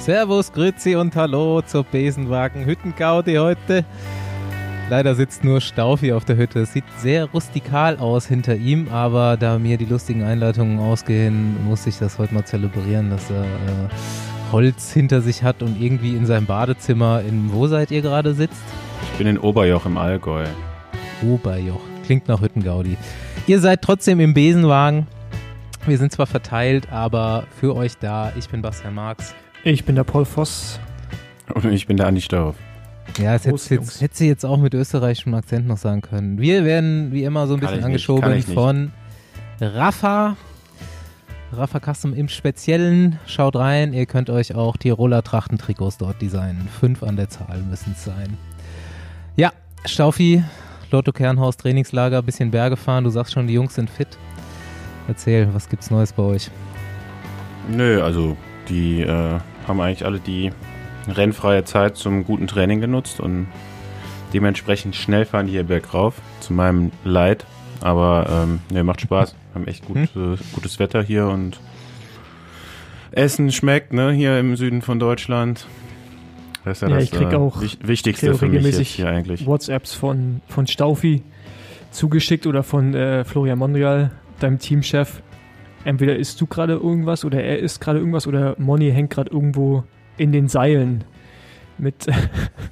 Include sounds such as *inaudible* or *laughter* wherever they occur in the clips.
Servus, Grüezi und Hallo zur Besenwagen Hüttengaudi heute. Leider sitzt nur Staufi auf der Hütte. Es sieht sehr rustikal aus hinter ihm, aber da mir die lustigen Einleitungen ausgehen, muss ich das heute mal zelebrieren, dass er äh, Holz hinter sich hat und irgendwie in seinem Badezimmer in wo seid ihr gerade sitzt? Ich bin in Oberjoch im Allgäu. Oberjoch. Klingt nach Hüttengaudi. Ihr seid trotzdem im Besenwagen. Wir sind zwar verteilt, aber für euch da. Ich bin Bastian Marx. Ich bin der Paul Voss. Und ich bin der Andi Stauf. Ja, das hätte, jetzt, hätte sie jetzt auch mit österreichischem Akzent noch sagen können. Wir werden wie immer so ein Kann bisschen angeschoben nicht. von Rafa. Rafa Custom im Speziellen. Schaut rein, ihr könnt euch auch Tiroler Trachtentrikots dort designen. Fünf an der Zahl müssen es sein. Ja, Staufi, Lotto Kernhaus Trainingslager, bisschen Berge fahren. Du sagst schon, die Jungs sind fit. Erzähl, was gibt's Neues bei euch? Nö, also die äh, haben eigentlich alle die rennfreie Zeit zum guten Training genutzt und dementsprechend schnell fahren die hier bergauf, zu meinem Leid. Aber ähm, nee, macht Spaß. *laughs* haben echt gut, Hm? äh, gutes Wetter hier und Essen schmeckt, ne, hier im Süden von Deutschland. Das ist ja, Ja, das ich krieg äh, auch- wich- Wichtigste krieg auch für mich jetzt hier eigentlich. WhatsApps von, von Staufi zugeschickt oder von äh, Florian Mondreal, deinem Teamchef. Entweder isst du gerade irgendwas oder er isst gerade irgendwas oder Moni hängt gerade irgendwo in den Seilen mit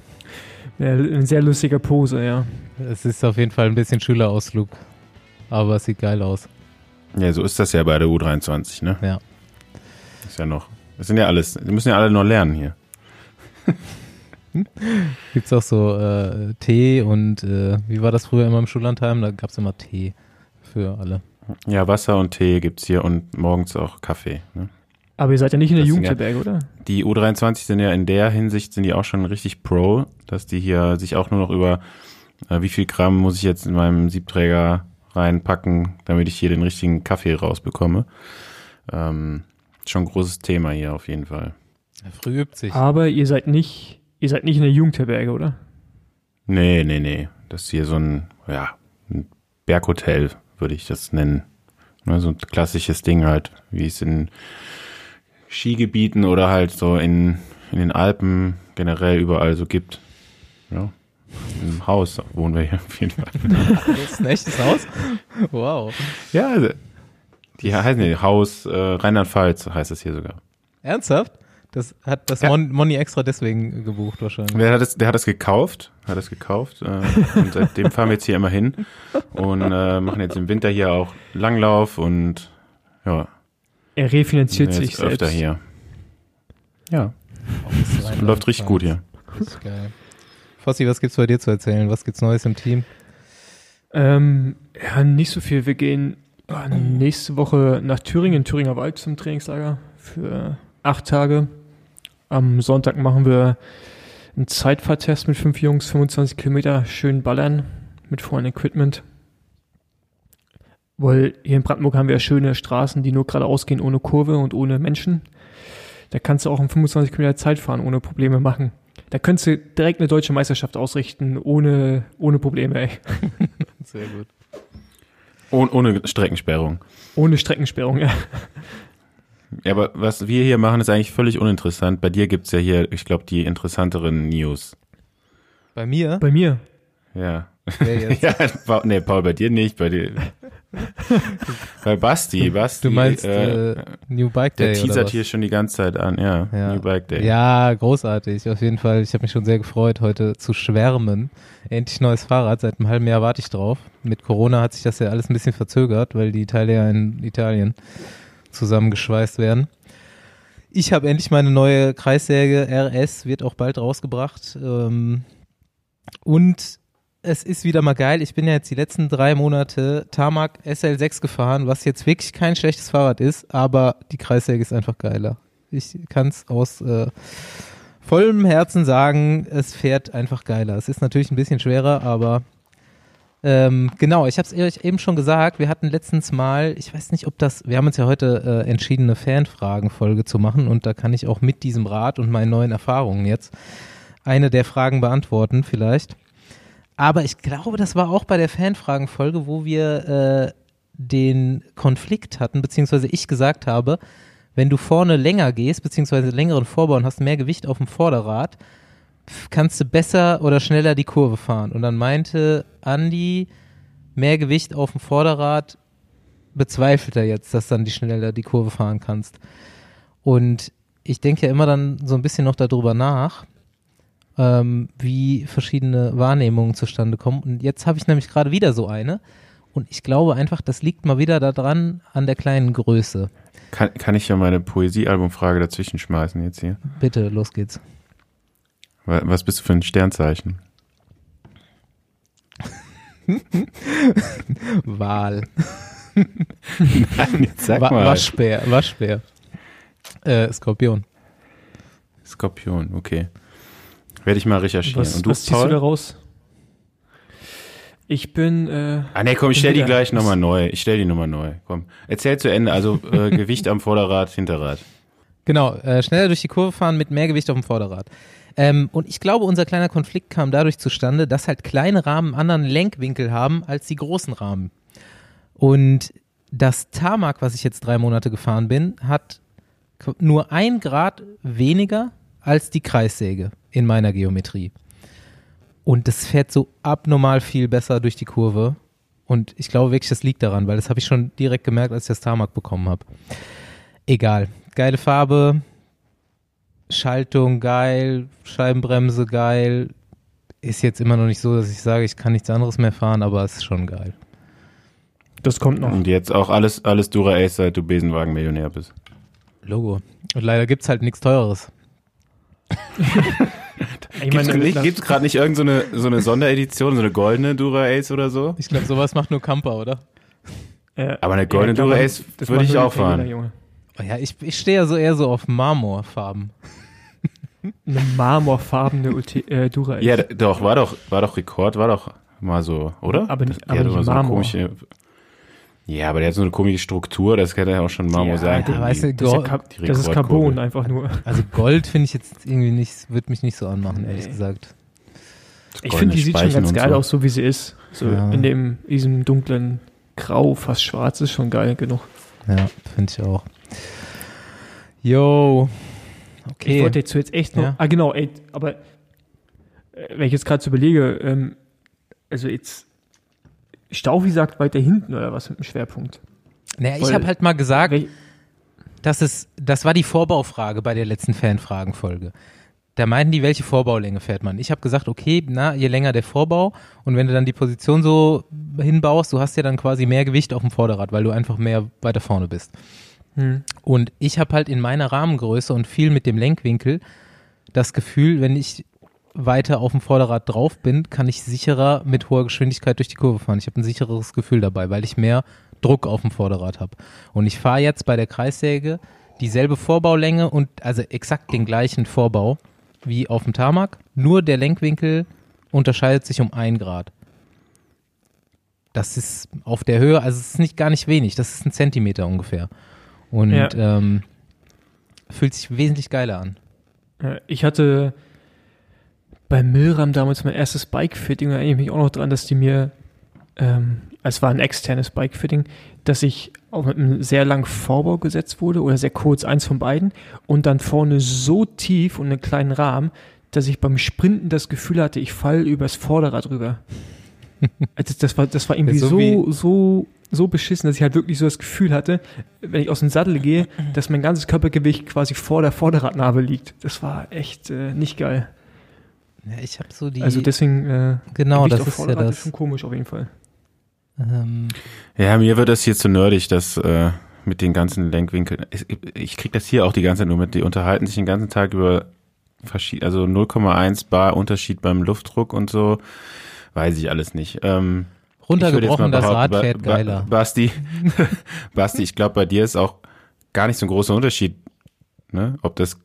*laughs* eine sehr lustiger Pose, ja. Es ist auf jeden Fall ein bisschen Schülerausflug. Aber es sieht geil aus. Ja, so ist das ja bei der U23, ne? Ja. Ist ja noch. Das sind ja alles, die müssen ja alle noch lernen hier. *laughs* Gibt's auch so äh, Tee und äh, wie war das früher immer im Schullandheim? Da gab's immer Tee für alle. Ja, Wasser und Tee gibt's hier und morgens auch Kaffee. Ne? Aber ihr seid ja nicht in der ja- Jugendherberge, oder? Die U23 sind ja in der Hinsicht, sind die auch schon richtig pro, dass die hier sich auch nur noch über, äh, wie viel Gramm muss ich jetzt in meinem Siebträger reinpacken, damit ich hier den richtigen Kaffee rausbekomme. Ähm, schon ein großes Thema hier auf jeden Fall. Früh übt sich. Aber ihr seid nicht, ihr seid nicht in der Jugendherberge, oder? Nee, nee, nee. Das ist hier so ein, ja, ein Berghotel, würde ich das nennen. Ne, so ein klassisches Ding halt, wie es in Skigebieten oder halt so in, in den Alpen generell überall so gibt. Ja. Im Haus wohnen wir hier auf jeden Fall. Das ist ein echtes Haus? Wow. ja, also, die heißen ja Haus äh, Rheinland-Pfalz heißt es hier sogar. Ernsthaft? Das hat das Ja. Mon Moni extra deswegen gebucht wahrscheinlich. Der hat es, der hat es gekauft, hat es gekauft äh, und seitdem fahren wir jetzt hier immer hin und äh, machen jetzt im Winter hier auch Langlauf und ja, Er refinanziert sich öfter selbst. hier. Ja, Rheinland-Pfalz. läuft richtig gut hier. Richtig geil. Fossi, was gibt's bei dir zu erzählen? Was gibt's Neues im Team? Ähm, ja, nicht so viel. Wir gehen äh, nächste Woche nach Thüringen, Thüringer Wald zum Trainingslager für acht Tage. Am Sonntag machen wir einen Zeitfahrtest mit fünf Jungs, 25 Kilometer, schön ballern mit vollen Equipment. Weil hier in Brandenburg haben wir ja schöne Straßen, die nur geradeaus gehen, ohne Kurve und ohne Menschen. Da kannst du auch um 25 Kilometer Zeit fahren, ohne Probleme machen. Da könntest du direkt eine deutsche Meisterschaft ausrichten, ohne, ohne Probleme, ey. Sehr gut. Oh, ohne Streckensperrung. Ohne Streckensperrung, ja. Ja, aber was wir hier machen, ist eigentlich völlig uninteressant. Bei dir gibt's ja hier, ich glaube, die interessanteren News. Bei mir? Bei mir. Ja. Wer jetzt? *laughs* ja, Pa- nee, Paul, bei dir nicht, bei dir. *laughs* bei Basti, Basti. Du meinst äh, äh, New Bike Day der oder teasert was? hier schon die ganze Zeit an, ja. Ja. New Bike Day. Ja, großartig. Auf jeden Fall. Ich habe mich schon sehr gefreut, heute zu schwärmen. Endlich neues Fahrrad. Seit einem halben Jahr warte ich drauf. Mit Corona hat sich das ja alles ein bisschen verzögert, weil die Teile ja in Italien zusammengeschweißt werden. Ich habe endlich meine neue Kreissäge RS, wird auch bald rausgebracht. Ähm, und es ist wieder mal geil. Ich bin ja jetzt die letzten drei Monate Tarmac SL6 gefahren, was jetzt wirklich kein schlechtes Fahrrad ist, aber die Kreissäge ist einfach geiler. Ich kann es aus äh, vollem Herzen sagen, es fährt einfach geiler. Es ist natürlich ein bisschen schwerer, aber ähm, genau, ich habe es euch eben schon gesagt, wir hatten letztens mal, ich weiß nicht, ob das, wir haben uns ja heute äh, entschieden, eine Fanfragen-Folge zu machen und da kann ich auch mit diesem Rat und meinen neuen Erfahrungen jetzt eine der Fragen beantworten vielleicht. Aber ich glaube, das war auch bei der Fanfragen-Folge, wo wir äh, den Konflikt hatten, beziehungsweise ich gesagt habe, wenn du vorne länger gehst, beziehungsweise längeren Vorbau und hast mehr Gewicht auf dem Vorderrad, kannst du besser oder schneller die Kurve fahren. Und dann meinte Andi, mehr Gewicht auf dem Vorderrad bezweifelt er jetzt, dass dann die schneller die Kurve fahren kannst. Und ich denke ja immer dann so ein bisschen noch darüber nach, ähm, wie verschiedene Wahrnehmungen zustande kommen. Und jetzt habe ich nämlich gerade wieder so eine. Und ich glaube einfach, das liegt mal wieder daran an der kleinen Größe. Kann, kann ich ja meine Poesiealbumfrage dazwischen schmeißen jetzt hier? Bitte, los geht's. Was bist du für ein Sternzeichen? Wahl. Nein, jetzt sag Wa mal. Waschbär, Waschbär. Äh, Skorpion. Skorpion, okay. Werde ich mal recherchieren. Was, Und du, was ziehst du Paul? da raus? Ich bin, äh, Ah nee, komm, ich stell die gleich nochmal neu. Ich stell die nochmal neu. Komm, erzähl zu Ende. Also äh, *laughs* Gewicht am Vorderrad, Hinterrad. Genau, äh, schneller durch die Kurve fahren mit mehr Gewicht auf dem Vorderrad. Ähm, und ich glaube, unser kleiner Konflikt kam dadurch zustande, dass halt kleine Rahmen einen anderen Lenkwinkel haben als die großen Rahmen. Und das Tarmac, was ich jetzt drei Monate gefahren bin, hat nur ein Grad weniger als die Kreissäge in meiner Geometrie. Und das fährt so abnormal viel besser durch die Kurve. Und ich glaube wirklich, das liegt daran, weil das habe ich schon direkt gemerkt, als ich das Tarmac bekommen habe. Egal. Geile Farbe, Schaltung geil, Scheibenbremse geil. Ist jetzt immer noch nicht so, dass ich sage, ich kann nichts anderes mehr fahren, aber es ist schon geil. das kommt noch. Und jetzt auch alles, alles Dura Ace, seit du Besenwagen-Millionär bist. Logo. Und leider gibt's halt nichts Teureres. *laughs* Ich Gibt's, meine, nicht- gibt's gerade nicht irgendeine so, eine, so eine Sonderedition, so eine goldene Dura Ace oder so? Ich glaube, sowas macht nur Camper, oder? äh, Aber eine goldene klar, Dura Ace das würde ich auch fahren. Junge. Ja, ich, ich stehe ja so eher so auf Marmorfarben. Eine marmorfarbene Ulti äh, Dura. Ja, doch, war doch, war doch Rekord, war doch mal so, oder? Aber nicht- Der aber nicht immer so eine Marmor. komische, ja, aber der hat so eine komische Struktur, das kann ja auch schon Marmor Ja, sein. ja, weißt du, Das ist, ja das ist. Carbon einfach nur. Also Gold finde ich jetzt irgendwie nicht, wird mich nicht so anmachen, ehrlich Nee. gesagt. Ich finde, die sieht schon Speichen ganz und geil so. aus, so wie sie ist. So Ja. in dem, diesem dunklen Grau, fast schwarz, ist schon geil genug. Ja, finde ich auch. Yo. Okay. Ich wollte jetzt jetzt echt noch. Ja. Ah, genau, ey, aber äh, wenn ich jetzt gerade so überlege, ähm, also jetzt Staufi sagt weiter hinten oder was mit dem Schwerpunkt? naja, ich weil- habe halt mal gesagt, Wel Das ist, das war die Vorbaufrage bei der letzten Fanfragenfolge. Da meinten die, welche Vorbaulänge fährt man? Ich habe gesagt, okay, na, je länger der Vorbau und wenn du dann die Position so hinbaust, du hast ja dann quasi mehr Gewicht auf dem Vorderrad, weil du einfach mehr weiter vorne bist. Hm. Und ich habe halt in meiner Rahmengröße und viel mit dem Lenkwinkel das Gefühl, wenn ich weiter auf dem Vorderrad drauf bin, kann ich sicherer mit hoher Geschwindigkeit durch die Kurve fahren. Ich habe ein sichereres Gefühl dabei, weil ich mehr Druck auf dem Vorderrad habe. Und ich fahre jetzt bei der Kreissäge dieselbe Vorbaulänge und also exakt den gleichen Vorbau wie auf dem Tarmac, nur der Lenkwinkel unterscheidet sich um ein Grad. Das ist auf der Höhe, also es ist nicht gar nicht wenig, das ist ein Zentimeter ungefähr. Und Ja. ähm, fühlt sich wesentlich geiler an. Ich hatte bei Milram damals mein erstes Bike-Fitting, da erinnere ich mich auch noch dran, dass die mir, ähm, es war ein externes Bike-Fitting, dass ich auch mit einem sehr langen Vorbau gesetzt wurde oder sehr kurz, eins von beiden, und dann vorne so tief und einen kleinen Rahmen, dass ich beim Sprinten das Gefühl hatte, ich falle übers Vorderrad rüber. *laughs* Also das war, das war irgendwie so so, so, so beschissen, dass ich halt wirklich so das Gefühl hatte, wenn ich aus dem Sattel gehe, dass mein ganzes Körpergewicht quasi vor der Vorderradnabe liegt. Das war echt äh, nicht geil. Ja, ich habe so die. also deswegen, äh, genau, Gewicht das auf ist ja Vorderrad das. schon komisch auf jeden Fall. Ähm, Ja, mir wird das hier zu nerdig, das äh, mit den ganzen Lenkwinkeln. Ich, ich krieg das hier auch die ganze Zeit nur mit. Die unterhalten sich den ganzen Tag über verschied also 0,1 Bar Unterschied beim Luftdruck und so. Weiß ich alles nicht. Ähm, runtergebrochen, das Rad fährt geiler. Basti, *laughs* Basti, ich glaube, bei dir ist auch gar nicht so ein großer Unterschied, ne? ob das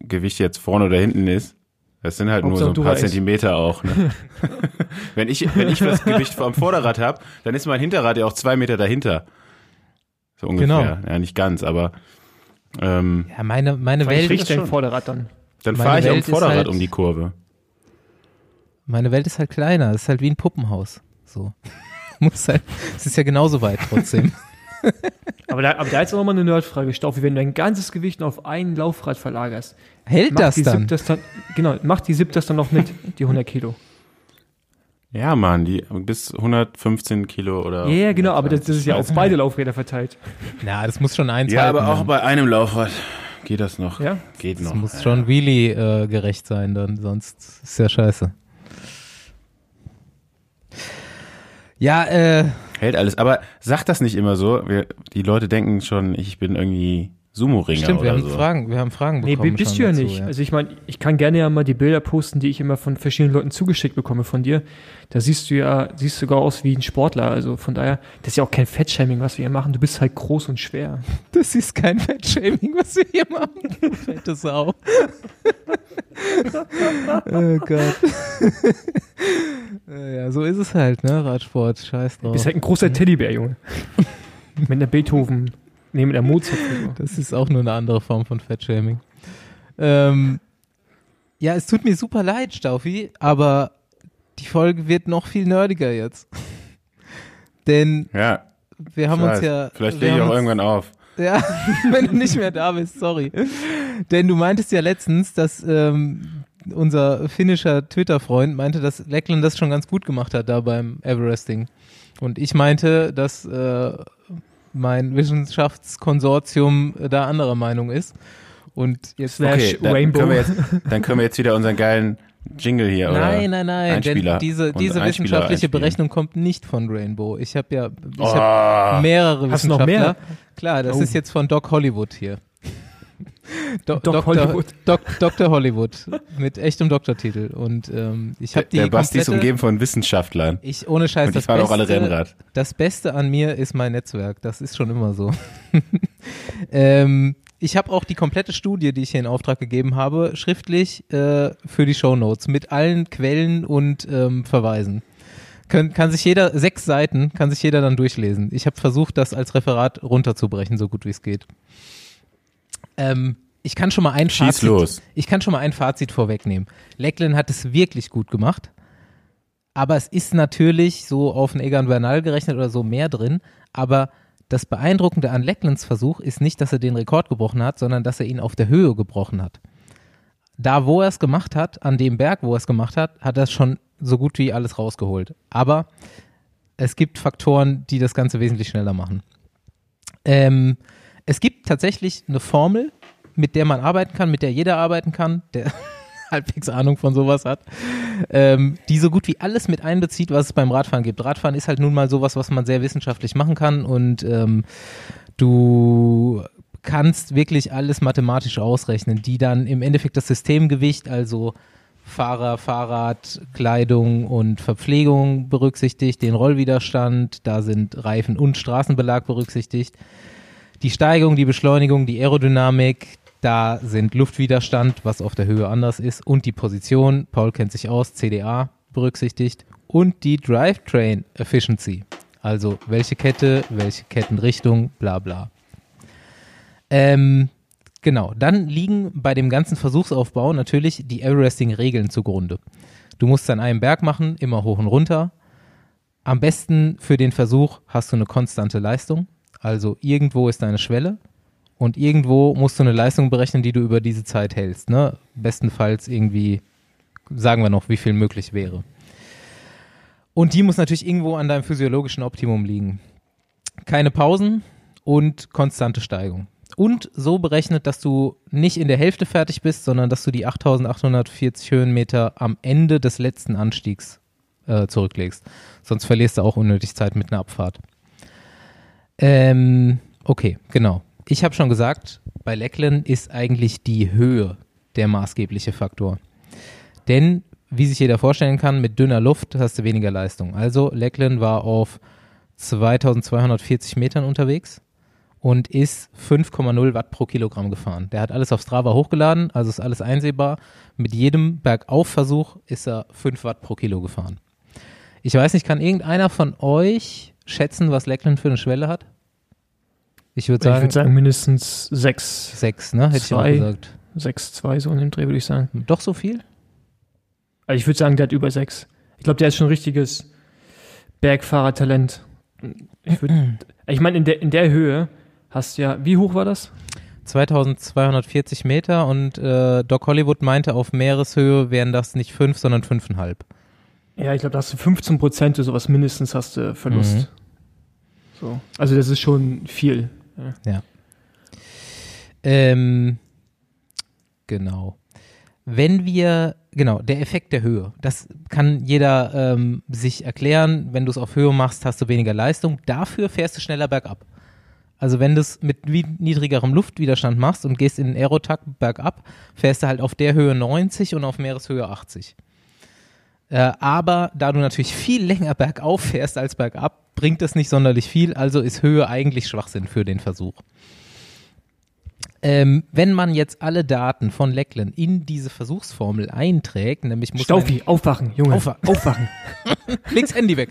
Gewicht jetzt vorne oder hinten ist. Das sind halt nur so Hauptsache ein paar weißt. Zentimeter auch. Ne? *laughs* *laughs* wenn, ich, wenn ich das Gewicht am Vorderrad habe, dann ist mein Hinterrad ja auch zwei Meter dahinter. So ungefähr. Genau. Ja, nicht ganz, aber ähm, Ja, meine, meine Welt, schon. ein Vorderrad dann. dann Meine fahre ich am Welt ist Vorderrad halt- um die Kurve. meine Welt ist halt kleiner. Es ist halt wie ein Puppenhaus. So. Muss halt, es ist ja genauso weit trotzdem. *laughs* aber, da, aber da ist auch nochmal eine Nerdfrage, Staufi. Wenn du dein ganzes Gewicht auf ein Laufrad verlagerst, Hält macht das die dann? Das dann? Genau, macht die SIP das dann noch mit, die 100 Kilo? Ja, Mann, die bis 115 Kilo oder. Ja, ja, genau, aber das, das ist ja auf beide Laufräder verteilt. Na, das muss schon eins Ja, halten, aber auch dann. bei einem Laufrad geht das noch. Ja? Geht Das noch. muss ja. schon really äh, gerecht sein, dann sonst ist ja scheiße. Ja, äh, Hält alles. Aber sag das nicht immer so. Wir, die Leute denken schon, ich bin irgendwie Sumo-Ringer stimmt, wir oder haben so. Fragen, wir haben Fragen Nee, bekommen. bist schon du ja dazu, nicht. Also ich meine, ich kann gerne ja mal die Bilder posten, die ich immer von verschiedenen Leuten zugeschickt bekomme von dir. Da siehst du ja, siehst sogar aus wie ein Sportler. Also von daher, das ist ja auch kein Fettshaming, was wir hier machen. Du bist halt groß und schwer. *laughs* Das ist kein Fettshaming, was wir hier machen. du *laughs* Fette Sau. *laughs* oh Gott. Ja, so ist es halt, ne? Radsport, scheiß Du drauf. bist halt ein großer Teddybär, Junge. mit einer Beethoven, nee, mit einer Mozart. *laughs* Das ist auch nur eine andere Form von Fettshaming. Ähm, ja, es tut mir super leid, Staufi, aber die Folge wird noch viel nerdiger jetzt. *laughs* Denn Ja, wir haben uns ja. Vielleicht lege ich auch irgendwann auf. *laughs* Ja, wenn du nicht mehr da bist, sorry. Denn du meintest ja letztens, dass ähm, unser finnischer Twitter-Freund meinte, dass Leckland das schon ganz gut gemacht hat da beim Everesting. Und ich meinte, dass äh, mein Wissenschaftskonsortium da anderer Meinung ist. Und jetzt Slash Okay, dann Rainbow. können, wir jetzt, dann können wir jetzt wieder unseren geilen Jingle hier oder Nein, nein, nein, Einspieler denn diese, diese wissenschaftliche einspielen. Berechnung kommt nicht von Rainbow. Ich habe ja ich Oh, hab mehrere Hast du noch Wissenschaftler. mehr? Klar, das Oh. ist jetzt von Doc Hollywood hier. Do Doc Dr. Hollywood. Doc, Dr. Hollywood mit echtem Doktortitel. Und ähm, ich habe die der Basti ist umgeben von Wissenschaftlern. ich ohne Scheiß Und die das fahren Beste, auch alle Rennrad. das Beste an mir ist mein Netzwerk. Das ist schon immer so. *laughs* ähm, ich habe auch die komplette Studie, die ich hier in Auftrag gegeben habe, schriftlich äh, für die Shownotes mit allen Quellen und ähm, Verweisen. Kann, kann sich jeder, sechs Seiten, kann sich jeder dann durchlesen. Ich habe versucht, das als Referat runterzubrechen, so gut wie es geht. Ähm, ich kann schon mal ein Schieß Fazit, los. ich kann schon mal ein Fazit vorwegnehmen. Lecklen hat es wirklich gut gemacht. Aber es ist natürlich so auf einen Egan Bernal gerechnet oder so mehr drin. Aber das Beeindruckende an Lecklands Versuch ist nicht, dass er den Rekord gebrochen hat, sondern dass er ihn auf der Höhe gebrochen hat. Da, wo er es gemacht hat, an dem Berg, wo er es gemacht hat, hat er schon so gut wie alles rausgeholt. Aber es gibt Faktoren, die das Ganze wesentlich schneller machen. Ähm, es gibt tatsächlich eine Formel, mit der man arbeiten kann, mit der jeder arbeiten kann, der *laughs* halbwegs Ahnung von sowas hat, ähm, die so gut wie alles mit einbezieht, was es beim Radfahren gibt. Radfahren ist halt nun mal sowas, was man sehr wissenschaftlich machen kann und ähm, du kannst wirklich alles mathematisch ausrechnen, die dann im Endeffekt das Systemgewicht, also Fahrer, Fahrrad, Kleidung und Verpflegung berücksichtigt, den Rollwiderstand, da sind Reifen und Straßenbelag berücksichtigt, die Steigung, die Beschleunigung, die Aerodynamik, da sind Luftwiderstand, was auf der Höhe anders ist, und die Position, Paul kennt sich aus, CDA berücksichtigt, und die Drivetrain Efficiency, also welche Kette, welche Kettenrichtung, bla bla. Ähm, genau, dann liegen bei dem ganzen Versuchsaufbau natürlich die Everesting-Regeln zugrunde. Du musst an einem Berg machen, immer hoch und runter. Am besten für den Versuch hast du eine konstante Leistung, also irgendwo ist deine Schwelle und irgendwo musst du eine Leistung berechnen, die du über diese Zeit hältst. Ne? Bestenfalls irgendwie, sagen wir noch, wie viel möglich wäre. Und die muss natürlich irgendwo an deinem physiologischen Optimum liegen. Keine Pausen und konstante Steigung. Und so berechnet, dass du nicht in der Hälfte fertig bist, sondern dass du die 8840 Höhenmeter am Ende des letzten Anstiegs äh, zurücklegst. Sonst verlierst du auch unnötig Zeit mit einer Abfahrt. Ähm, okay, genau. Ich habe schon gesagt, bei Lecklen ist eigentlich die Höhe der maßgebliche Faktor. Denn, wie sich jeder vorstellen kann, mit dünner Luft hast du weniger Leistung. Also Lecklen war auf 2240 Metern unterwegs und ist 5,0 Watt pro Kilogramm gefahren. Der hat alles auf Strava hochgeladen, also ist alles einsehbar. Mit jedem Bergaufversuch ist er 5 Watt pro Kilo gefahren. Ich weiß nicht, kann irgendeiner von euch schätzen, was Leckland für eine Schwelle hat? Ich würde Ich sagen, würde sagen mindestens sechs, sechs, ne? Hätte ich auch zwei. gesagt. sechs, zwei so in dem Dreh, würde ich sagen. Doch so viel? Also ich würde sagen, der hat über sechs. Ich glaube, der ist schon ein richtiges Bergfahrertalent. Ich *clears throat* Ich meine, in der, in der Höhe hast du ja, wie hoch war das? 2240 Meter und äh, Doc Hollywood meinte, auf Meereshöhe wären das nicht fünf, sondern fünfeinhalb. Ja, ich glaube, da hast du 15 Prozent oder sowas mindestens hast du Verlust. Mhm. So. Also das ist schon viel. Ja. Ähm, genau. Wenn wir, genau, der Effekt der Höhe, das kann jeder ähm, sich erklären. Wenn du es auf Höhe machst, hast du weniger Leistung. Dafür fährst du schneller bergab. Also wenn du es mit niedrigerem Luftwiderstand machst und gehst in den Aerotakt bergab, fährst du halt auf der Höhe 90 und auf Meereshöhe 80. Äh, aber da du natürlich viel länger bergauf fährst als bergab, bringt das nicht sonderlich viel, also ist Höhe eigentlich Schwachsinn für den Versuch. Ähm, wenn man jetzt alle Daten von Lecklen in diese Versuchsformel einträgt, nämlich muss Staufi, aufwachen, Junge. Aufwa- *laughs* aufwachen. links Handy weg.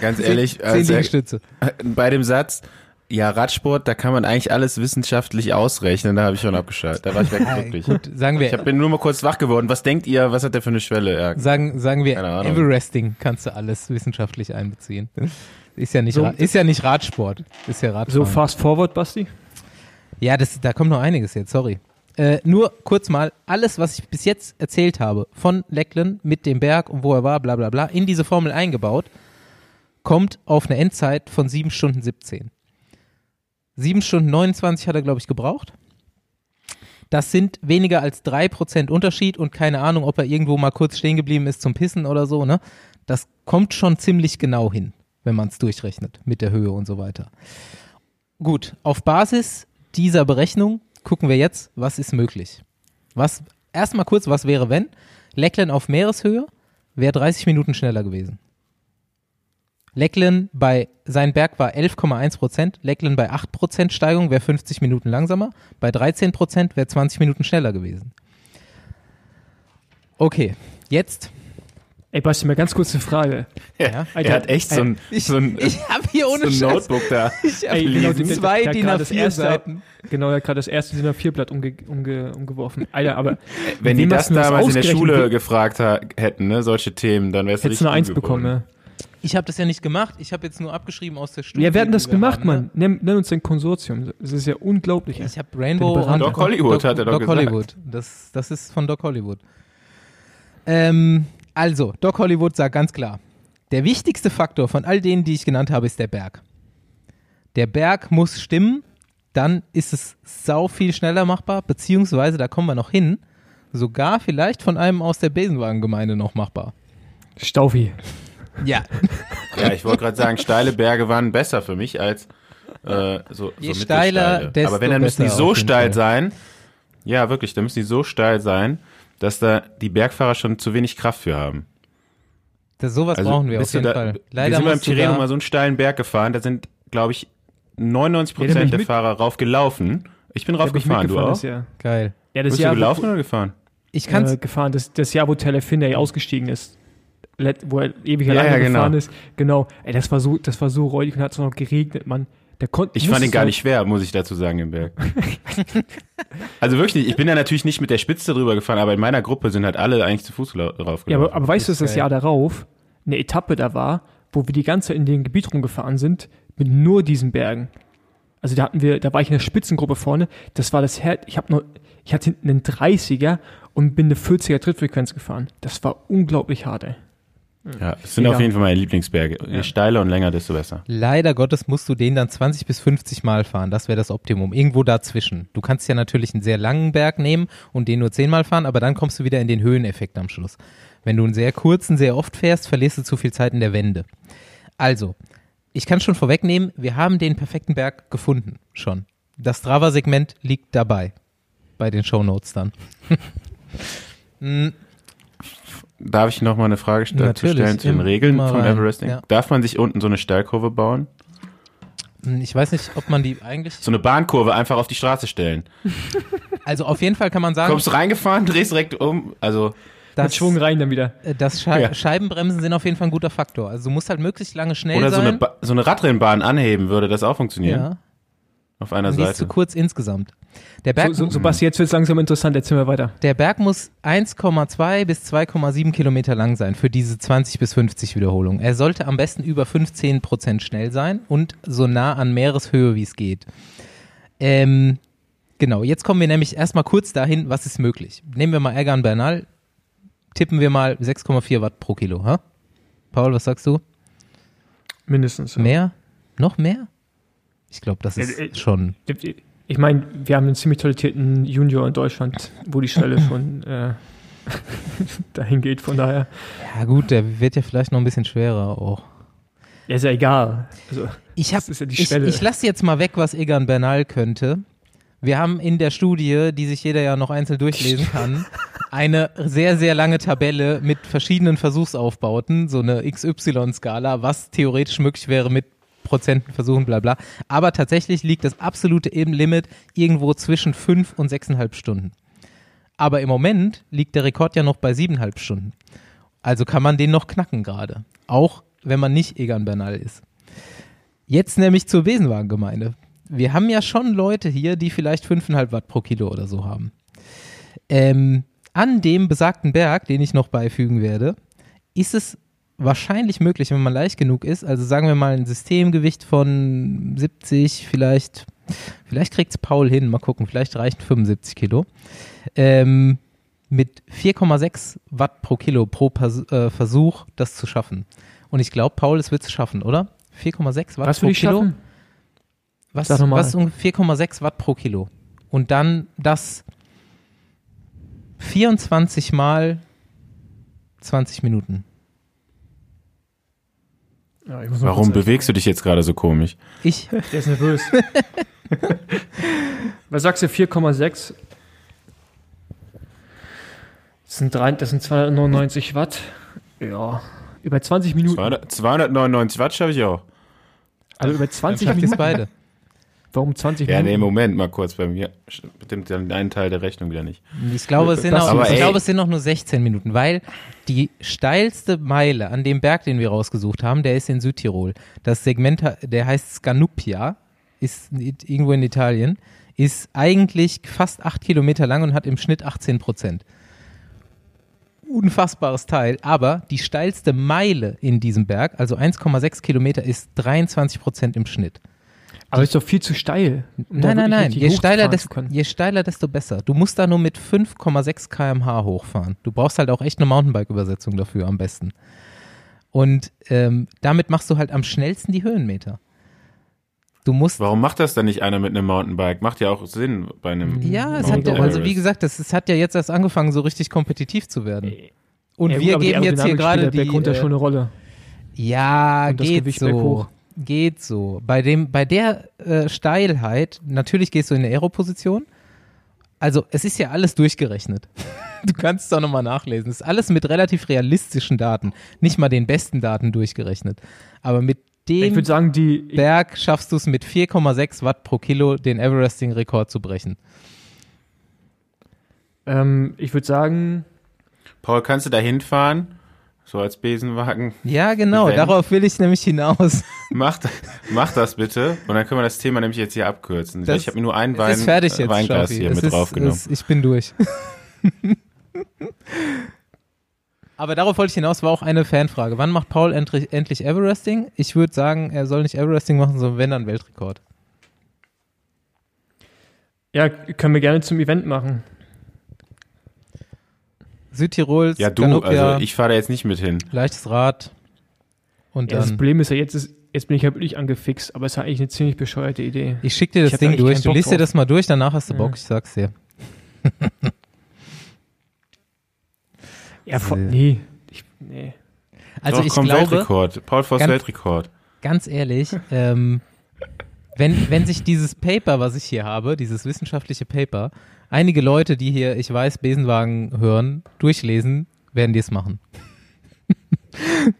Ganz ehrlich, Zehn also, Liegestütze. bei dem Satz, ja, Radsport, da kann man eigentlich alles wissenschaftlich ausrechnen, da habe ich schon abgeschaltet. Da war ich weg, wirklich. Gut, sagen wir, Ich hab, bin nur mal kurz wach geworden. Was denkt ihr, was hat der für eine Schwelle? Ja, sagen, sagen wir. Everesting kannst du alles wissenschaftlich einbeziehen. Ist ja nicht, So- ist ja nicht Radsport. Ist ja Radfahren. So fast forward, Basti. Ja, das, da kommt noch einiges jetzt, sorry. Äh, nur kurz mal, alles, was ich bis jetzt erzählt habe von Lecklen mit dem Berg und wo er war, bla bla bla, in diese Formel eingebaut, kommt auf eine Endzeit von 7 Stunden 17. 7 Stunden 29 hat er, glaube ich, gebraucht. Das sind weniger als 3% Unterschied und keine Ahnung, ob er irgendwo mal kurz stehen geblieben ist zum Pissen oder so, ne? Das kommt schon ziemlich genau hin, wenn man es durchrechnet mit der Höhe und so weiter. Gut, auf Basis dieser Berechnung gucken wir jetzt, was ist möglich. Was, erstmal kurz, was wäre, wenn? Lecklen auf Meereshöhe wäre 30 Minuten schneller gewesen. Lecklen bei, sein Berg war 11,1 Prozent, Lecklen bei 8 Prozent Steigung wäre 50 Minuten langsamer, bei 13 Prozent wäre 20 Minuten schneller gewesen. Okay, jetzt. Ey, Basti, mal ganz kurze Frage. Ja, er hat echt so ein, ich so ein, *laughs* ich habe hier ohne so ein Scheiß, Notebook da. *laughs* ich habe Ey, genau, zwei der- DIN gerade das A4 erste- Seiten. Genau, er hat gerade das erste DIN A4-Blatt umge umge umgeworfen. Alter, aber Wenn Wie die das damals in der? Schule gefragt ha hätten, ne, solche Themen, dann wär's hättest du eine Eins gut geworden. Ich habe das ja nicht gemacht, ich habe jetzt nur abgeschrieben aus der. Studie. Ja, wir hatten das gemacht, haben, ne? Mann. Nenn, nenn uns ein Konsortium. Das ist ja unglaublich. Ich habe Rainbow Doc Hollywood hat er doch Doc gesagt. Hollywood. Das, das ist von Doc Hollywood. Ähm, also, Doc Hollywood sagt ganz klar, der wichtigste Faktor von all denen, die ich genannt habe, ist der Berg. Der Berg muss stimmen, dann ist es sau viel schneller machbar, beziehungsweise, da kommen wir noch hin, sogar vielleicht von einem aus der Besenwagengemeinde noch machbar. Staufi. Ja, *laughs* Ja, ich wollte gerade sagen, steile Berge waren besser für mich als äh, so, Je so steiler, mittelsteile. desto Aber wenn, dann müssen die so steil Fall. sein, ja wirklich, dann müssen die so steil sein, dass da die Bergfahrer schon zu wenig Kraft für haben. das, sowas Also brauchen wir auf jeden da, Fall. wir Leider sind beim da- mal so einen steilen Berg gefahren, da sind, glaube ich, 99 Ja, da bin Prozent ich der Fahrer rauf gelaufen. Ich bin rauf Da bin ich gefahren, du auch? Das Jahr. Geil. Ja, das Bist Jahr, du gelaufen oder gefahren? Ich kann's, äh, gefahren. Das, das Jahr, wo Taylor Finney ausgestiegen ist. Let, wo er ewig Ja, lange ja, genau. gefahren ist. Genau. Ey, das war so, das war so räudig und hat es noch geregnet, Mann. Der konnte. Ich fand ihn gar nicht schwer, muss ich dazu sagen, im Berg. *laughs* also wirklich nicht. Ich bin da natürlich nicht mit der Spitze drüber gefahren, aber in meiner Gruppe sind halt alle eigentlich zu Fuß raufgelaufen. Ja, aber, aber weißt du, dass das. Jahr darauf eine Etappe da war, wo wir die ganze Zeit in dem Gebiet rumgefahren sind, mit nur diesen Bergen. Also da hatten wir, da war ich in der Spitzengruppe vorne. Das war das Her ich habe nur, ich hatte hinten einen 30er und bin eine 40er Trittfrequenz gefahren. Das war unglaublich hart, ey. Ja, es sind Ja. auf jeden Fall meine Lieblingsberge. Je Ja. steiler und länger, desto besser. Leider Gottes musst du den dann 20 bis 50 Mal fahren. Das wäre das Optimum. Irgendwo dazwischen. Du kannst ja natürlich einen sehr langen Berg nehmen und den nur 10 Mal fahren, aber dann kommst du wieder in den Höheneffekt am Schluss. Wenn du einen sehr kurzen sehr oft fährst, verlierst du zu viel Zeit in der Wende. Also, ich kann schon vorwegnehmen, wir haben den perfekten Berg gefunden. Schon. Das Strava-Segment liegt dabei. Bei den Shownotes dann. *laughs* Hm, Darf ich noch mal eine Frage st- dazu Natürlich, stellen zu den Regeln vom rein, Everesting? ja. Darf man sich unten so eine Steilkurve bauen? hm, ich weiß nicht, ob man die eigentlich. So eine Bahnkurve einfach auf die Straße stellen. *laughs* Also auf jeden Fall kann man sagen, Kommst reingefahren, drehst direkt um. Also, Mit dass Schwung rein dann wieder. Äh, Das Schei Ja. Scheibenbremsen sind auf jeden Fall ein guter Faktor. Also du musst halt möglichst lange schnell oder so sein. eine, ba so eine Radrennbahn anheben, würde das auch funktionieren? ja. Auf einer die ist Seite. zu kurz insgesamt. Der Berg, So, so, Sebastian, jetzt wird es langsam interessant, erzähl mal weiter. der Berg muss 1,2 bis 2,7 Kilometer lang sein für diese 20 bis 50 Wiederholungen. Er sollte am besten über 15 Prozent schnell sein und so nah an Meereshöhe wie es geht. Ähm, genau, jetzt kommen wir nämlich erstmal kurz dahin, was ist möglich. Nehmen wir mal Egan Bernal, tippen wir mal 6,4 Watt pro Kilo. Ha? Paul, was sagst du? Mindestens. ja. Mehr? Noch mehr? Ich glaube, das ist Äh, äh, schon. Ich meine, wir haben einen ziemlich talentierten Junior in Deutschland, wo die Schwelle *laughs* schon äh, *laughs* dahin geht, von daher. Ja gut, der wird ja vielleicht noch ein bisschen schwerer auch. Ja, ist ja egal. Also, Ich, hab, Das ist ja die ich, Schwelle. ich lasse jetzt mal weg, was Egan Bernal könnte. Wir haben in der Studie, die sich jeder ja noch einzeln durchlesen kann, *laughs* eine sehr, sehr lange Tabelle mit verschiedenen Versuchsaufbauten, so eine XY-Skala, was theoretisch möglich wäre mit Prozenten Versuchen, bla bla. Aber tatsächlich liegt das absolute im Limit irgendwo zwischen fünf und sechseinhalb Stunden. Aber im Moment liegt der Rekord ja noch bei siebeneinhalb Stunden. Also kann man den noch knacken gerade. Auch wenn man nicht Egan Bernal ist. Jetzt nämlich zur Besenwagengemeinde. Wir haben ja schon Leute hier, die vielleicht 5,5 Watt pro Kilo oder so haben. Ähm, an dem besagten Berg, den ich noch beifügen werde, ist es wahrscheinlich möglich, wenn man leicht genug ist, also sagen wir mal ein Systemgewicht von 70, vielleicht, vielleicht kriegt es Paul hin, mal gucken, vielleicht reichen 75 Kilo, ähm, mit 4,6 Watt pro Kilo pro Pas äh, Versuch das zu schaffen. Und ich glaube, Paul, es wird es schaffen, oder? 4,6 Watt was pro Kilo. schaffen? Was, was ist ungefähr 4,6 Watt pro Kilo? Und dann das 24 mal 20 Minuten. Ja, ich muss mal Warum bewegst du dich jetzt gerade so komisch? Ich, Der ist nervös. *laughs* Was sagst du, 4,6? Das sind, drei, das sind 299 Watt. Ja, über 20 Minuten. 200, 299 Watt schaffe ich auch. Also über dann 20 schafft ihr es Minuten. beide. Warum 20 Ja, nee, Minuten? Moment mal kurz bei mir. Stimmt den einen Teil der Rechnung wieder nicht. Ich glaube, es sind, Das- ich glaube, es sind auch nur 16 Minuten, weil die steilste Meile an dem Berg, den wir rausgesucht haben, der ist in Südtirol. Das Segment, der heißt Scanupia, ist irgendwo in Italien, ist eigentlich fast 8 Kilometer lang und hat im Schnitt 18 Prozent. Unfassbares Teil, aber die steilste Meile in diesem Berg, also 1,6 Kilometer, ist 23 Prozent im Schnitt. Aber ist doch viel zu steil. um Nein, nein, nein. Je steiler, können. je steiler, desto besser. Du musst da nur mit 5,6 km/h hochfahren. Du brauchst halt auch echt eine Mountainbike-Übersetzung dafür am besten. Und ähm, damit machst du halt am schnellsten die Höhenmeter. Du musst. Warum macht das dann nicht einer mit einem Mountainbike? Macht ja auch Sinn bei einem. Ja, es hat ja, also wie gesagt, das, es hat ja jetzt erst angefangen, so richtig kompetitiv zu werden. Und Ja, gut, wir die geben jetzt hier gerade die. Äh, schon eine Rolle. Ja, Und das geht Gewicht so. Geht so. Bei dem, bei der äh, Steilheit, natürlich gehst du in eine Aeroposition. Also es ist ja alles durchgerechnet. *laughs* Du kannst es auch nochmal nachlesen. Es ist alles mit relativ realistischen Daten. Nicht mal den besten Daten durchgerechnet. Aber mit Ich dem würde sagen, die. Berg schaffst du es mit 4,6 Watt pro Kilo, den Everesting-Rekord zu brechen. Ähm, ich würde sagen, Paul, kannst du da hinfahren? So als Besenwagen. Ja, genau. Wenn- Darauf will ich nämlich hinaus. *laughs* Mach, mach das bitte. Und dann können wir das Thema nämlich jetzt hier abkürzen. Das- ich habe mir nur ein Wein, ist fertig jetzt, Weinglas Staffi. hier es mit ist, draufgenommen. Es, ich bin durch. *laughs* Aber darauf wollte ich hinaus, war auch eine Fanfrage. Wann macht Paul endlich, endlich Everesting? Ich würde sagen, er soll nicht Everesting machen, sondern wenn dann Weltrekord. ja, können wir gerne zum Event machen. Südtirol, ja, du, Scanopia, also ich fahre da jetzt nicht mit hin. leichtes Rad und Ja, das. Problem ist ja, jetzt, ist, jetzt bin ich ja wirklich angefixt, aber es ist eigentlich eine ziemlich bescheuerte Idee. Ich schicke dir das da Ding durch. Du Bock liest dir das mal durch, danach hast du Bock, Ja. ich sag's dir. *laughs* Ja, vor, Sehr. nee. Ich, nee. Also Doch, ich komm, glaube, Weltrekord. Paul Voss ganz- Weltrekord. ganz ehrlich, ähm, wenn, wenn sich dieses Paper, was ich hier habe, dieses wissenschaftliche Paper, einige Leute, die hier, ich weiß, Besenwagen hören, durchlesen, werden die es machen. *laughs*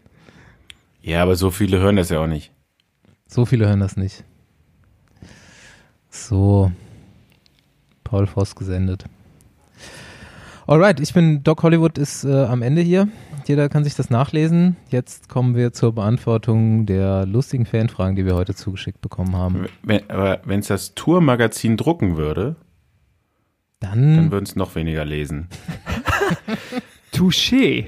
Ja, aber so viele hören das ja auch nicht. So viele hören das nicht. So. Paul Voss gesendet. Alright, ich bin Doc Hollywood ist äh, am Ende hier. jeder kann sich das nachlesen. Jetzt kommen wir zur Beantwortung der lustigen Fanfragen, die wir heute zugeschickt bekommen haben. Wenn, aber wenn es das Tourmagazin drucken würde, Dann, dann würden es noch weniger lesen. *laughs* Touché.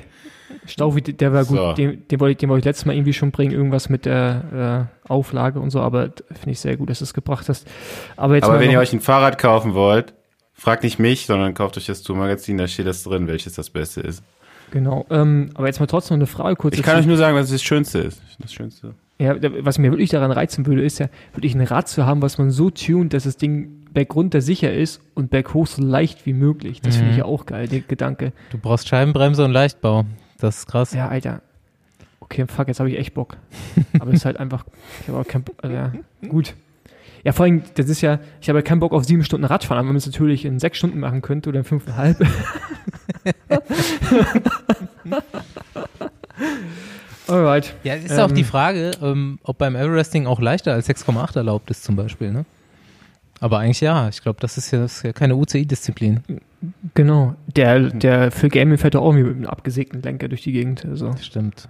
Staufi, der war gut, So. den, den, wollte ich, den wollte ich letztes Mal irgendwie schon bringen, irgendwas mit der äh, Auflage und so, aber finde ich sehr gut, dass du es gebracht hast. Aber jetzt Aber wenn ihr euch ein Fahrrad kaufen wollt, fragt nicht mich, sondern kauft euch das Tourmagazin, da steht das drin, welches das Beste ist. Genau, ähm, aber jetzt mal trotzdem noch eine Frage kurz. Ich kann euch nur sagen, es das Schönste ist. Das Schönste. ja, was mir wirklich daran reizen würde, ist ja, wirklich ein Rad zu haben, was man so tunt, dass das Ding bergunter sicher ist und berghoch so leicht wie möglich. Das finde ich Mhm. ja auch geil, der Gedanke. du brauchst Scheibenbremse und Leichtbau. Das ist krass. Ja, Alter. Okay, fuck, jetzt habe ich echt Bock. *laughs* Aber es ist halt einfach, ich habe auch keinen Bock, also ja, gut. Ja, vor allem, das ist ja, ich habe ja keinen Bock auf sieben Stunden Radfahren, aber wenn man es natürlich in sechs Stunden machen könnte oder in fünfeinhalb. *laughs* Alright. Ja, es ist auch Ähm, die Frage, ähm, ob beim Everesting auch leichter als 6,8 erlaubt ist zum Beispiel, ne? Aber eigentlich ja. Ich glaube, das ist ja, das ist ja keine UCI-Disziplin. Genau. Der, der Phil Gaming fährt doch auch mit einem abgesägten Lenker durch die Gegend. Also. Stimmt.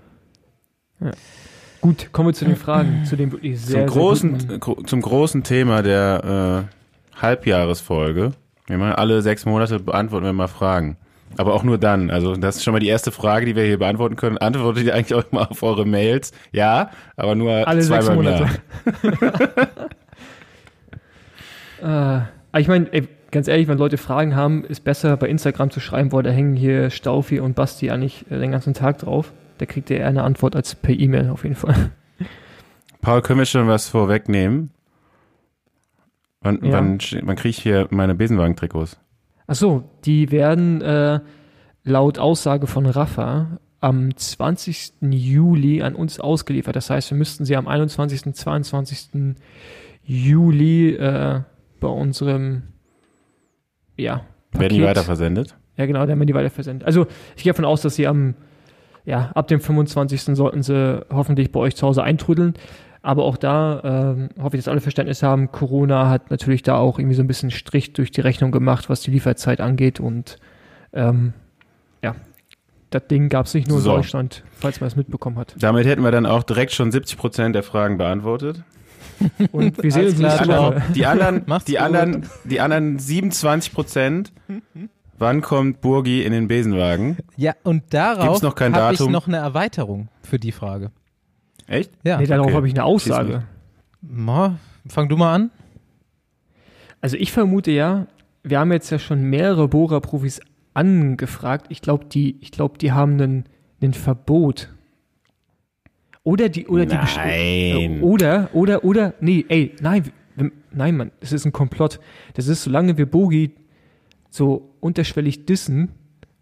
Gut, kommen wir zu den Fragen, zu dem wirklich sehr, Zum großen, sehr zum großen Thema der äh, Halbjahresfolge. Wir machen alle sechs Monate beantworten wir mal Fragen. Aber auch nur dann. Also das ist schon mal die erste Frage, die wir hier beantworten können. Antwortet ihr eigentlich auch mal auf eure Mails? Ja, aber nur Alle sechs zweimal im Monate. *laughs* Äh, ich meine, ganz ehrlich, wenn Leute Fragen haben, ist besser bei Instagram zu schreiben, weil da hängen hier Staufi und Basti eigentlich äh, den ganzen Tag drauf. Da kriegt ihr eher eine Antwort als per E-Mail auf jeden Fall. *laughs* Paul, können wir schon was vorwegnehmen? Wann, Ja. wann, wann kriege ich hier meine Besenwagen-Trikots? Ach so, die werden äh, laut Aussage von Rafa am 20. Juli an uns ausgeliefert. Das heißt, wir müssten sie am 21. 22. Juli äh, bei unserem ja, Werden die Paket- weiterversendet? Ja, genau, dann werden die weiterversendet. Also ich gehe davon aus, dass sie am, ja, ab dem 25. sollten sie hoffentlich bei euch zu Hause eintrödeln. Aber auch da ähm, hoffe ich, dass alle Verständnis haben. Corona hat natürlich da auch irgendwie so ein bisschen Strich durch die Rechnung gemacht, was die Lieferzeit angeht. Und ähm, ja, das Ding gab es nicht nur So. in Deutschland, falls man es mitbekommen hat. Damit hätten wir dann auch direkt schon 70 Prozent der Fragen beantwortet. Und *laughs* wir sehen uns nächste. Woche. Die anderen, *laughs* die gut. anderen, die anderen 27 Prozent. Wann kommt Burgi in den Besenwagen? Ja, und darauf habe ich noch eine Erweiterung für die Frage. Echt? Ja, Nee, darauf okay. habe ich eine Aussage. Ma, fang du mal an. Also ich vermute ja, wir haben jetzt ja schon mehrere Bohrer-Profis angefragt. Ich glaube, die, ich glaube, die haben einen Verbot. Oder die, oder die best- Nein. äh, Oder, oder, oder, nee, ey, nein, nein, Mann, das ist ein Komplott. Das ist, solange wir Bogi so unterschwellig dissen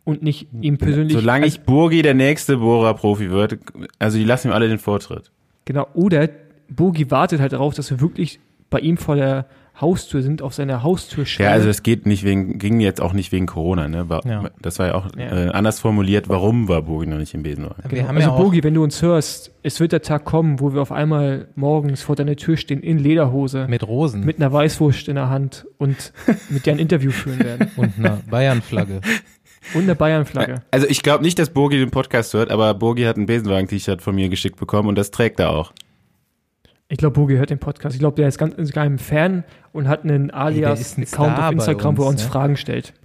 und nicht ihm persönlich. Solange ich Burgi der nächste Bohrer-Profi wird, also die lassen ihm alle den Vortritt. Genau, oder Bogi wartet halt darauf, dass wir wirklich bei ihm vor der Haustür sind, auf seiner Haustür Ja, also es geht nicht wegen, ging jetzt auch nicht wegen Corona, ne? War, Ja. Das war ja auch Ja. Äh, anders formuliert, warum war Burgi noch nicht im Besenwagen? Wir Genau. also ja Bogi, wenn du uns hörst, es wird der Tag kommen, wo wir auf einmal morgens vor deiner Tür stehen in Lederhose mit Rosen mit einer Weißwurst in der Hand und *laughs* mit dir ein Interview führen werden. und einer Bayern-Flagge. Und eine Bayern-Flagge. Also ich glaube nicht, dass Burgi den Podcast hört, aber Burgi hat ein Besenwagen-T-Shirt von mir geschickt bekommen und das trägt er auch. Ich glaube, Bogi hört den Podcast. Ich glaube, der ist ganz insgeheim ein Fan und hat einen Alias-Account Star auf Instagram, bei wo er uns, uns ja. Fragen stellt. *laughs*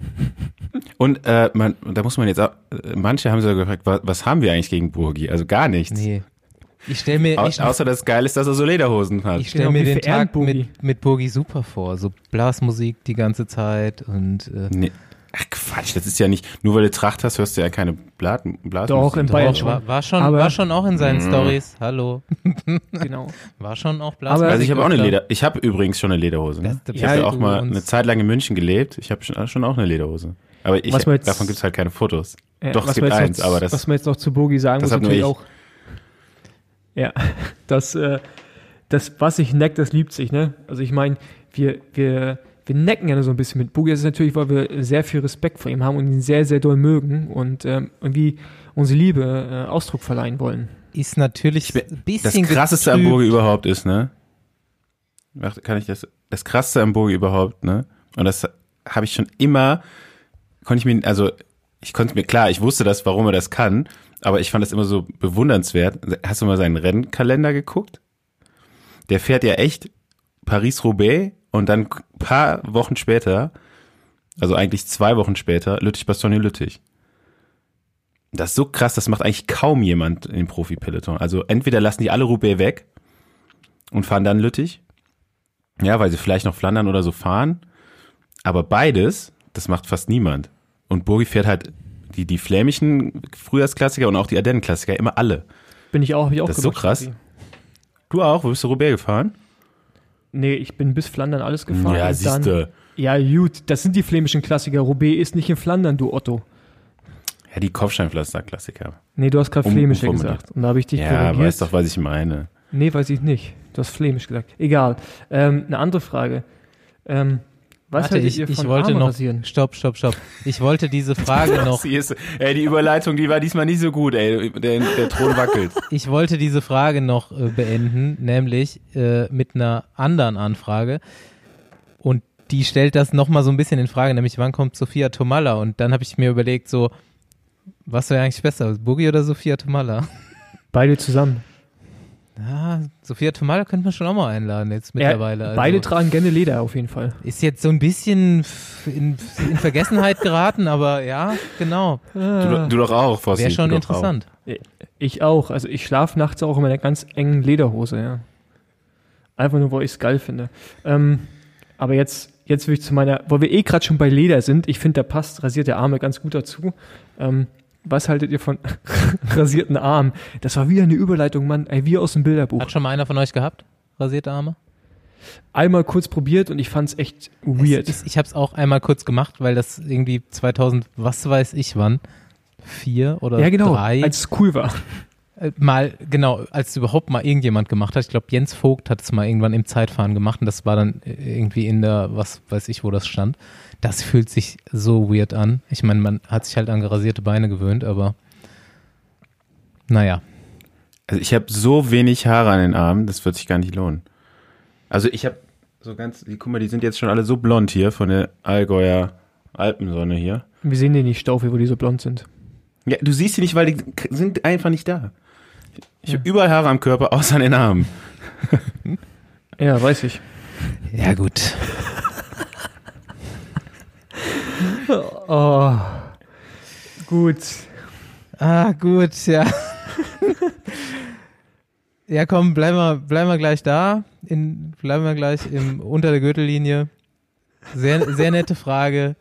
Und äh, man, da muss man jetzt auch, äh, manche haben so gefragt, was, was haben wir eigentlich gegen Burgi? Also gar nichts. Nee. Ich stelle mir, Au, ich, außer das geil ist, dass er so Lederhosen hat. ich stell Genau, mir den Tag Boogie. mit, mit Burgi super vor. So Blasmusik die ganze Zeit und äh, nee. Ach Quatsch, das ist ja nicht, nur weil du Tracht hast, hörst du ja keine Blat, Blasmusik. Doch, in Bayern schon. war, war schon, Aber- war schon auch in seinen Mhm. Stories. Hallo. *laughs* Genau. War schon auch Aber- Blasmusik. Also ich habe auch eine. Leder, ich habe übrigens schon eine Lederhose. Ne? Ich habe ja auch mal uns- eine Zeit lang in München gelebt. Ich habe schon, schon auch eine Lederhose. Aber ich, jetzt- davon gibt's halt keine Fotos. Ja, Doch, es was gibt eins, noch, aber das- Was man jetzt noch zu Bogi sagen das muss, natürlich ich. auch. Ja, *laughs* das, äh, das, was sich neckt, das liebt sich, ne? Also ich meine, wir, wir, wir necken ja nur so ein bisschen mit Bogi. Das ist natürlich, weil wir sehr viel Respekt vor ihm haben und ihn sehr, sehr doll mögen und ähm, irgendwie unsere Liebe äh, Ausdruck verleihen wollen. Ist natürlich ein Das bisschen krasseste am getrübt. Burgi überhaupt ist, ne? Kann ich das? Das krasseste am Burgi überhaupt, ne? Und das habe ich schon immer, konnte ich mir, also ich konnte mir, klar, ich wusste das, warum er das kann, aber ich fand das immer so bewundernswert. Hast du mal seinen Rennkalender geguckt? Der fährt ja echt Paris-Roubaix und dann paar Wochen später, also eigentlich zwei Wochen später, Lüttich-Bastogne-Lüttich. Das ist so krass, das macht eigentlich kaum jemand im Profi-Peloton. Also entweder lassen die alle Roubaix weg und fahren dann Lüttich, ja, weil sie vielleicht noch Flandern oder so fahren, aber beides, das macht fast niemand. Und Burgi fährt halt die, die flämischen Frühjahrsklassiker und auch die Ardennen-Klassiker immer alle. Bin ich auch, hab ich auch Das ist so krass. Du auch? Wo bist du Roubaix gefahren? Nee, ich bin bis Flandern alles gefahren. ja, siehste. Ja, gut, das sind die flämischen Klassiker. Roubaix ist nicht in Flandern, du Otto. Ja, die Kopfsteinpflaster-Klassiker. Nee, du hast gerade Um- flämische gesagt. Und da habe ich dich Ja, korrigiert. weißt doch, was ich meine. Nee, weiß ich nicht. Du hast flämisch gesagt. Egal. Ähm, eine andere Frage. Ähm, was Warte, ich, ihr von ich wollte Arme noch. rasieren? Stopp, stopp, stopp. Ich wollte diese *laughs* Frage noch. Ist, ey, die Überleitung, die war diesmal nicht so gut, ey. Der, der Thron wackelt. *laughs* Ich wollte diese Frage noch äh, beenden, nämlich äh, mit einer anderen Anfrage. Und die stellt das nochmal so ein bisschen in Frage, nämlich wann kommt Sophia Tomalla? Und dann habe ich mir überlegt, so, was wäre eigentlich besser, Boogie oder Sophia Tomalla? Beide zusammen. Ja, Sophia Tomalla könnte man schon auch mal einladen jetzt mittlerweile. Ja, also, beide tragen gerne Leder auf jeden Fall. Ist jetzt so ein bisschen in, in Vergessenheit geraten, aber ja, genau. Du, du doch auch, Fossi. Wäre schon interessant. Ich auch. Also ich schlafe nachts auch in meiner ganz engen Lederhose, ja. Einfach nur, weil ich es geil finde. Ähm, aber jetzt, jetzt will ich zu meiner, wo wir eh gerade schon bei Leder sind, ich finde, da passt rasierte Arme ganz gut dazu. Ähm, was haltet ihr von *laughs* rasierten Armen? Das war wieder eine Überleitung, Mann, ey, wie aus dem Bilderbuch. Hat schon mal einer von euch gehabt? Rasierte Arme? Einmal kurz probiert und ich fand's echt weird. Ist, ich habe es auch einmal kurz gemacht, weil das irgendwie 2000, was weiß ich wann, vier oder ja, genau, drei, als es cool war. Mal, genau, als überhaupt mal irgendjemand gemacht hat. Ich glaube, Jens Vogt hat es mal irgendwann im Zeitfahren gemacht und das war dann äh, irgendwie in der, was weiß ich, wo das stand. Das fühlt sich so weird an. Ich meine, man hat sich halt an gerasierte Beine gewöhnt, aber naja. Also ich habe so wenig Haare an den Armen, das wird sich gar nicht lohnen. Also ich habe so ganz, die- guck mal, die sind jetzt schon alle so blond hier von der Allgäuer Alpensonne hier. Wir sehen die nicht, Staufe, wo die so blond sind. Ja, du siehst sie nicht, weil die sind einfach nicht da. Ich habe überall Haare am Körper, außer an den Armen. *laughs* Ja, weiß ich. Ja, gut. *laughs* Oh. Gut. Ah, gut, ja. ja, komm, bleiben wir, bleiben wir gleich da. In, bleiben wir gleich im, unter der Gürtellinie. Sehr, sehr nette Frage.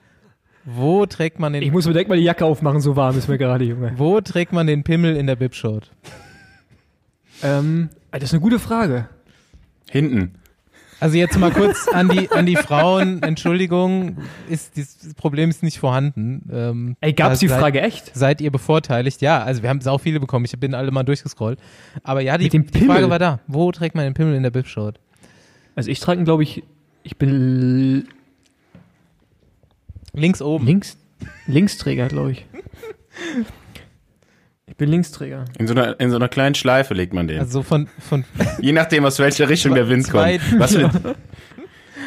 Wo trägt man Ich den, muss mir direkt mal die Jacke aufmachen, so warm ist mir gerade, Junge. wo trägt man den Pimmel in der Bibshot? Ähm, das ist eine gute Frage. Hinten. Also jetzt mal kurz an die, an die Frauen. Entschuldigung, ist, dieses Problem ist nicht vorhanden. Ähm, Ey, gab's die seid- Frage echt? Seid ihr bevorteiligt? Ja, also wir haben sau viele bekommen. Ich bin alle mal durchgescrollt. Aber ja, die, die Frage war da. Wo trägt man den Pimmel in der Bibshot? Also ich trage, glaube ich, ich bin Links oben. links, Linksträger, glaube ich. Ich bin Linksträger. In so einer, in so einer kleinen Schleife legt man den. Also von, von *laughs* Je nachdem, aus welcher Richtung der Wind kommt. Was für,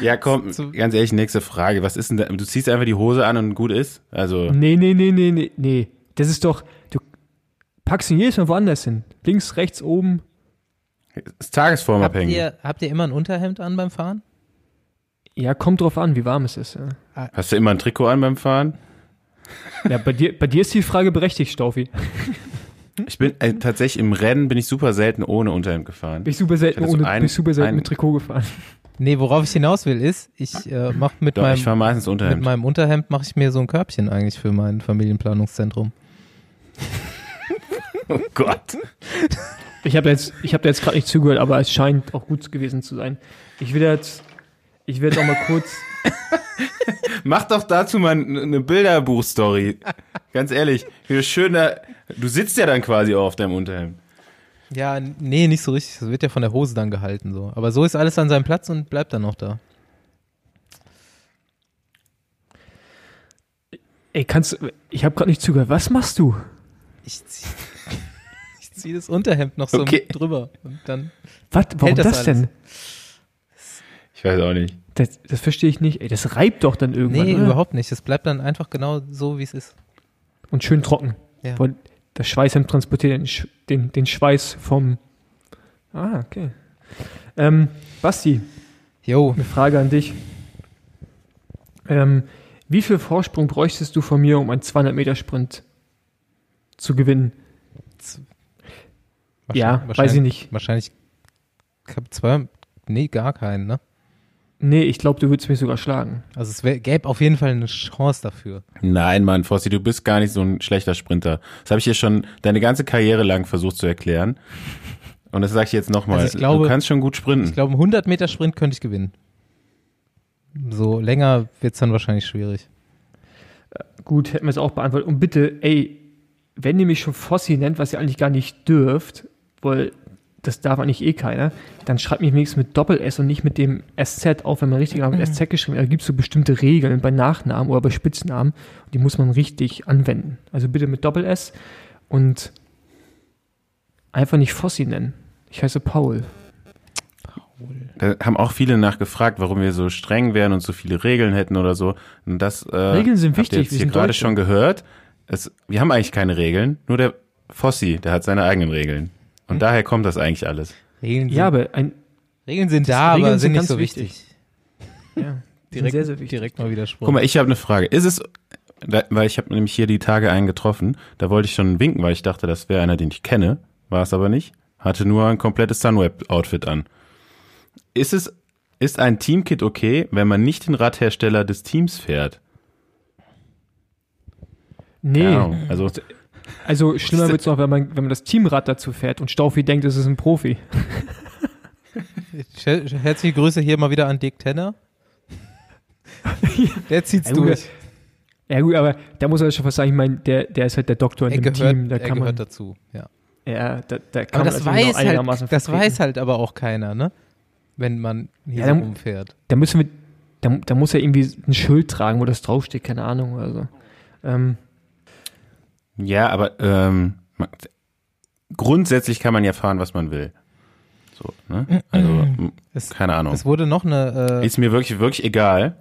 ja, komm, So- ganz ehrlich, nächste Frage. Was ist denn da? Du ziehst einfach die Hose an und gut ist? Also, Nee, nee, nee, nee, nee, nee. Das ist doch, du packst ihn jedes Mal woanders hin. Links, rechts, oben. ist habt tagesformabhängig. ihr, habt ihr immer ein Unterhemd an beim Fahren? Ja, kommt drauf an, wie warm es ist. Ja, Hast du immer ein Trikot an beim Fahren? ja bei, dir, bei dir ist die Frage berechtigt, Staufi. *laughs* Ich bin äh, tatsächlich im Rennen bin ich super selten ohne Unterhemd gefahren. Bin ich super selten, Ich hatte so ohne, ein- bin ich super selten ein- mit Trikot gefahren. *laughs* Nee, worauf ich hinaus will, ist, ich äh, mach mit Doch, meinem ich fahre meistens mit Unterhemd. meinem Unterhemd mache ich mir so ein Körbchen eigentlich für mein Familienplanungszentrum. *laughs* Oh Gott. Ich habe jetzt, ich habe da jetzt gerade nicht zugehört, aber es scheint auch gut gewesen zu sein. Ich will jetzt, ich werde auch mal kurz. *laughs* Mach doch dazu mal eine Bilderbuch-Story. Ganz ehrlich, wie schön da, du sitzt ja dann quasi auch auf deinem Unterhemd. Ja, nee, nicht so richtig. Das wird ja von der Hose dann gehalten so. Aber so ist alles an seinem Platz und bleibt dann noch da. Ey, kannst, du- ich habe gerade nicht zugehört. Was machst du? Ich zieh, *laughs* ich zieh das Unterhemd noch so Okay. drüber und dann Was? Warum Hält das das, alles? denn? Ich weiß auch nicht. Das, das verstehe ich nicht. Ey, das reibt doch dann irgendwann. Nee, oder? überhaupt nicht. Es bleibt dann einfach genau so, wie es ist. und schön trocken. Ja. Weil das Schweißhemd transportiert den, Sch- den, den Schweiß vom. Ah, okay. Ähm, Basti, Jo, eine Frage an dich. Ähm, wie viel Vorsprung bräuchtest du von mir, um einen 200-Meter-Sprint zu gewinnen? Ja, weiß ich nicht. Wahrscheinlich ich hab zwei, nee, gar keinen, ne? Nee, ich glaube, du würdest mich sogar schlagen. Also es wär, gäbe auf jeden Fall eine Chance dafür. Nein, Mann, Fossi, du bist gar nicht so ein schlechter Sprinter. Das habe ich dir schon deine ganze Karriere lang versucht zu erklären. Und das sage ich jetzt nochmal. Also ich glaube- du kannst schon gut sprinten. Ich glaube, einen 100 Meter Sprint könnte ich gewinnen. So länger wird's dann wahrscheinlich schwierig. Gut, hätten wir es auch beantwortet. Und bitte, ey, wenn ihr mich schon Fossi nennt, was ihr eigentlich gar nicht dürft, weil das darf eigentlich eh keiner, dann schreibt mich wenigstens mit Doppel-S und nicht mit dem SZ auf, wenn man richtig mit SZ geschrieben hat. Da gibt es so bestimmte Regeln bei Nachnamen oder bei Spitznamen, die muss man richtig anwenden. Also bitte mit Doppel-S und einfach nicht Fossi nennen. Ich heiße Paul. Da haben auch viele nachgefragt, warum wir so streng wären und so viele Regeln hätten oder so. Und das äh, Regeln sind habt ihr wichtig, Jetzt wir hier gerade schon gehört. Es, wir haben eigentlich keine Regeln. Nur der Fossi, der hat seine eigenen Regeln. Und daher kommt das eigentlich alles. Regeln sind, Ja, aber ein, Regeln sind da, Regeln aber sind sind nicht ganz so wichtig. wichtig. ja, *laughs* Direkt, sehr, sehr wichtig. direkt mal Widerspruch. Guck mal, ich habe eine Frage. Ist es, da, weil ich habe nämlich hier die Tage einen getroffen, da wollte ich schon winken, weil ich dachte, das wäre einer, den ich kenne. War es aber nicht. Hatte nur ein komplettes Sunweb-Outfit an. Ist es, ist ein Teamkit okay, wenn man nicht den Radhersteller des Teams fährt? Nee, Keine Ahnung. Also, Also schlimmer wird es noch, wenn man, wenn man das Teamrad dazu fährt und Staufi denkt, es ist ein Profi. *laughs* Her- Herzliche Grüße hier mal wieder an Dick Tenner. *laughs* Der zieht's Ja, gut, durch. Ja gut, aber da muss er schon was sagen, ich meine, der, der ist halt der Doktor in Er dem gehört, Team, da er kann gehört man, dazu. Ja. ja, da, da kann Aber man das also noch weiß halt, das vertreten. weiß halt aber auch keiner, ne? Wenn man hier Ja, so dann- rumfährt. Da müssen wir, da, da muss er irgendwie ein Schild tragen, wo das draufsteht, keine Ahnung oder so. Ähm, ja, aber ähm, grundsätzlich kann man ja fahren, was man will. So, ne? Also, Es, keine Ahnung. es wurde noch eine, äh, Ist mir wirklich, wirklich egal,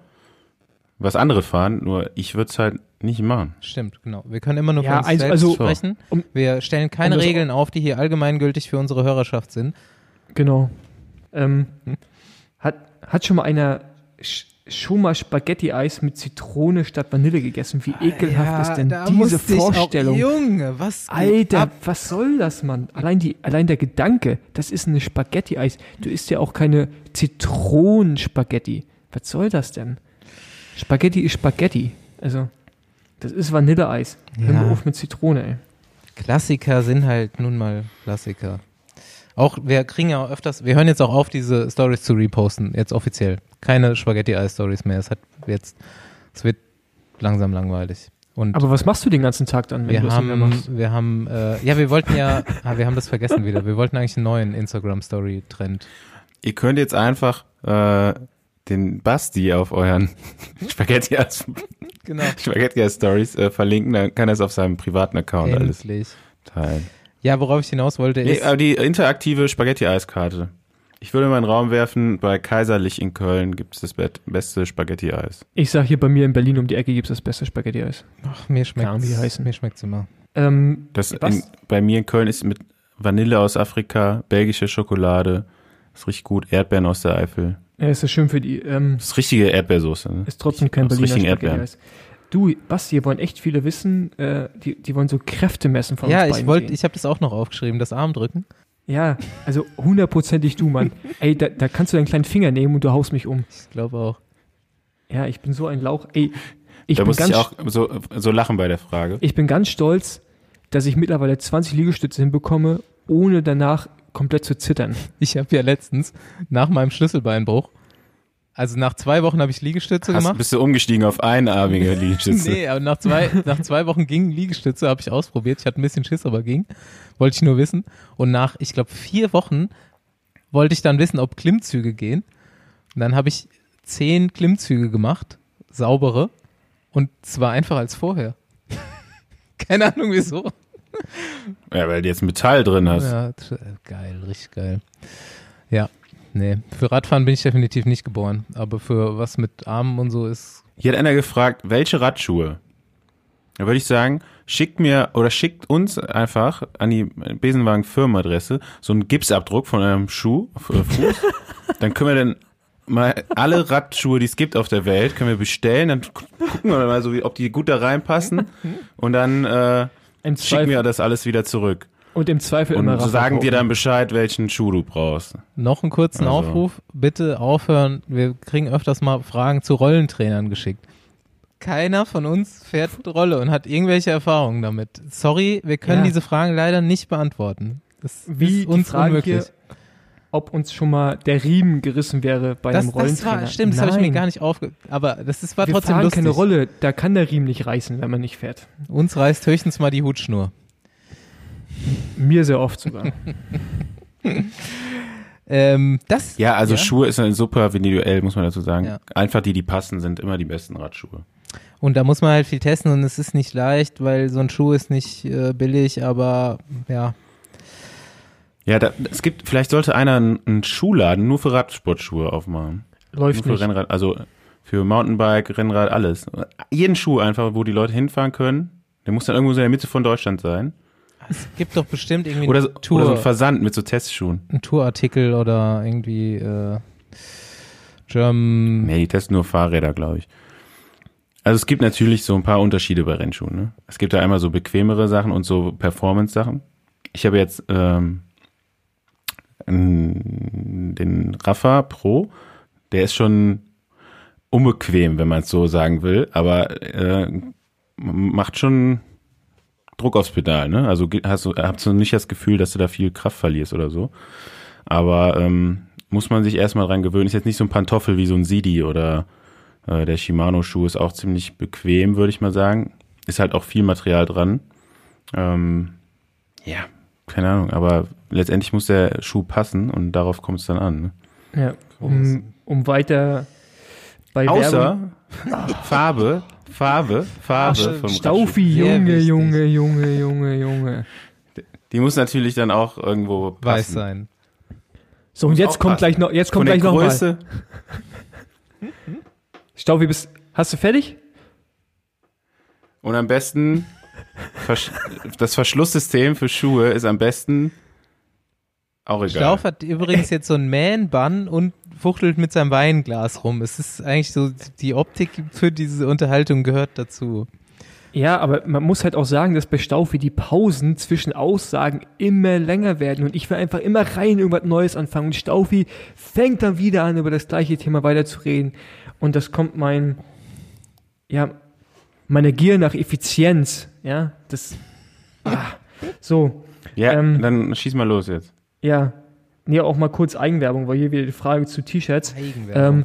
was andere fahren, nur ich würde es halt nicht machen. stimmt, genau. Wir können immer nur Ja, von uns also- selbst also- sprechen. um- Wir stellen keine um das- Regeln auf, die hier allgemeingültig für unsere Hörerschaft sind. genau. Ähm, hat, hat schon mal einer schon mal Spaghetti-Eis mit Zitrone statt Vanille gegessen? Wie ekelhaft ist denn diese Vorstellung? Junge, was Alter, was soll das, Mann? Allein, die, allein der Gedanke, das ist eine Spaghetti-Eis. Du isst ja auch keine Zitronenspaghetti. Was soll das denn? Spaghetti ist Spaghetti. Also, das ist Vanilleeis. Hör mal Ja. auf mit Zitrone, ey. Klassiker sind halt nun mal Klassiker. Auch, wir kriegen ja öfters, wir hören jetzt auch auf, diese Stories zu reposten, jetzt offiziell. Keine Spaghetti-Eis-Stories mehr. Es hat jetzt, es wird langsam langweilig. Und Aber was machst du den ganzen Tag dann, wenn wir du das haben, machst? wir haben, äh, ja, wir wollten ja, *laughs* ah, wir haben das vergessen wieder. Wir wollten eigentlich einen neuen Instagram-Story-Trend. Ihr könnt jetzt einfach äh, den Basti auf euren *laughs* Spaghetti als *laughs* Genau. Spaghetti als Stories äh, verlinken, dann kann er es auf seinem privaten Account alles Endlich. teilen. Ja, worauf ich hinaus wollte, Nee, ist, aber die interaktive Spaghetti-Eiskarte. Ich würde mal in den Raum werfen, bei Kaiserlich in Köln gibt es das beste Spaghetti-Eis. Ich sag hier bei mir in Berlin um die Ecke gibt's das beste Spaghetti-Eis. ach, mir schmeckt heißen. mir schmeckt's immer. Ähm, Das in, bei mir in Köln ist mit Vanille aus Afrika, belgische Schokolade, ist richtig gut, Erdbeeren aus der Eifel. ja, ist das schön für die. Ähm, Das ist richtige Erdbeersoße. Ne? Ist trotzdem kein Berliner. Spaghetti-Eis. Du, Basti, hier wollen echt viele wissen, äh, die, die wollen so Kräfte messen von Ja, uns ich beiden wollte, ich habe das auch noch aufgeschrieben, das Armdrücken. Ja, also hundertprozentig du, Mann. Ey, da, da kannst du deinen kleinen Finger nehmen und du haust mich um. Ich glaube auch. Ja, ich bin so ein Lauch. Ey, ich, da bin muss ganz, ich auch so, so lachen bei der Frage. ich bin ganz stolz, dass ich mittlerweile 20 Liegestütze hinbekomme, ohne danach komplett zu zittern. Ich habe ja letztens nach meinem Schlüsselbeinbruch, also nach zwei Wochen habe ich Liegestütze Hast, gemacht. bist du umgestiegen auf einarmige *laughs* Liegestütze? Nee, aber nach zwei, nach zwei Wochen ging Liegestütze, habe ich ausprobiert. Ich hatte ein bisschen Schiss, aber ging. Wollte ich nur wissen. Und nach, ich glaube, vier Wochen wollte ich dann wissen, ob Klimmzüge gehen. Und dann habe ich zehn Klimmzüge gemacht, saubere. Und zwar einfach als vorher. *laughs* Keine Ahnung wieso. Ja, weil du jetzt Metall drin hast. Ja, geil, richtig geil. Ja, nee, für Radfahren bin ich definitiv nicht geboren. Aber für was mit Armen und so ist Hier hat einer gefragt, welche Radschuhe? Da würde ich sagen, schickt mir oder schickt uns einfach an die Besenwagen Firmenadresse so einen Gipsabdruck von einem Schuh, Fuß. *laughs* dann können wir dann mal alle Radschuhe, die es gibt auf der Welt, können wir bestellen. Dann gucken wir mal so, ob die gut da reinpassen. *laughs* Und dann äh, schicken wir das alles wieder zurück. Und im Zweifel immer Und Raffel sagen dir dann Bescheid, welchen Schuh du brauchst. Noch einen kurzen Also. Aufruf. Bitte aufhören. Wir kriegen öfters mal Fragen zu Rollentrainern geschickt. Keiner von uns fährt Rolle und hat irgendwelche Erfahrungen damit. Sorry, wir können Ja. diese Fragen leider nicht beantworten. Das Wie ist uns die Frage unmöglich. hier, ob uns schon mal der Riemen gerissen wäre bei das, einem das Rollentrainer. war, stimmt, das habe ich mir gar nicht aufge... Aber das ist, war Wir trotzdem fahren lustig. keine Rolle, da kann der Riemen nicht reißen, wenn man nicht fährt. Uns reißt höchstens mal die Hutschnur. Mir sehr oft sogar. *laughs* Ähm, das, Ja, also Schuhe ist ein super individuell, muss man dazu sagen. Ja. Einfach die, die passen, sind immer die besten Radschuhe. Und da muss man halt viel testen und es ist nicht leicht, weil so ein Schuh ist nicht äh, billig, aber ja, Ja, da, es gibt, vielleicht sollte einer einen, einen Schuhladen nur für Radsportschuhe aufmachen. Läuft nur für nicht. Rennrad, also für Mountainbike, Rennrad, alles. Jeden Schuh einfach, wo die Leute hinfahren können. Der muss dann irgendwo so in der Mitte von Deutschland sein. Es gibt doch bestimmt irgendwie Oder, so- einen, Tour, oder so ein Versand mit so Testschuhen. einen Tourartikel oder irgendwie äh, German. Nee, die testen nur Fahrräder, glaube ich. Also es gibt natürlich so ein paar Unterschiede bei Rennschuhen. Ne? Es gibt da einmal so bequemere Sachen und so Performance-Sachen. Ich habe jetzt ähm, den Rafa Pro, der ist schon unbequem, wenn man es so sagen will, aber äh, macht schon Druck aufs Pedal. Ne? Also hast du, hast du nicht das Gefühl, dass du da viel Kraft verlierst oder so. Aber ähm, muss man sich erstmal dran gewöhnen. Ist jetzt nicht so ein Pantoffel wie so ein Sidi oder äh, der Shimano-Schuh ist auch ziemlich bequem, würde ich mal sagen. Ist halt auch viel Material dran. Ähm, ja, keine Ahnung, aber letztendlich muss der Schuh passen und darauf kommt es dann an. Ne? Ja, um, um weiter bei Außer Werbung. Farbe, Farbe, Farbe Ach, vom Staufi, Junge. Junge, Junge, Junge, Junge. Die muss natürlich dann auch irgendwo passen. Weiß sein. So, und jetzt kommt gleich noch, jetzt Von kommt der gleich noch mal. Größe. Staufi, bist, hast du fertig? Und am besten, Versch *laughs* das Verschlusssystem für Schuhe ist am besten auch egal. Schlauf hat übrigens jetzt so einen Man-Bun und fuchtelt mit seinem Weinglas rum. Es ist eigentlich so, die Optik für diese Unterhaltung gehört dazu. Ja, aber man muss halt auch sagen, dass bei Staufi die Pausen zwischen Aussagen immer länger werden und ich will einfach immer rein irgendwas Neues anfangen und Staufi fängt dann wieder an, über das gleiche Thema weiterzureden und das kommt mein, ja, meine Gier nach Effizienz, ja, das, ah, so, Ja, Ähm, dann schieß mal los jetzt. ja, nee, auch mal kurz Eigenwerbung, weil hier wieder die Frage zu T-Shirts, Eigenwerbung. ähm,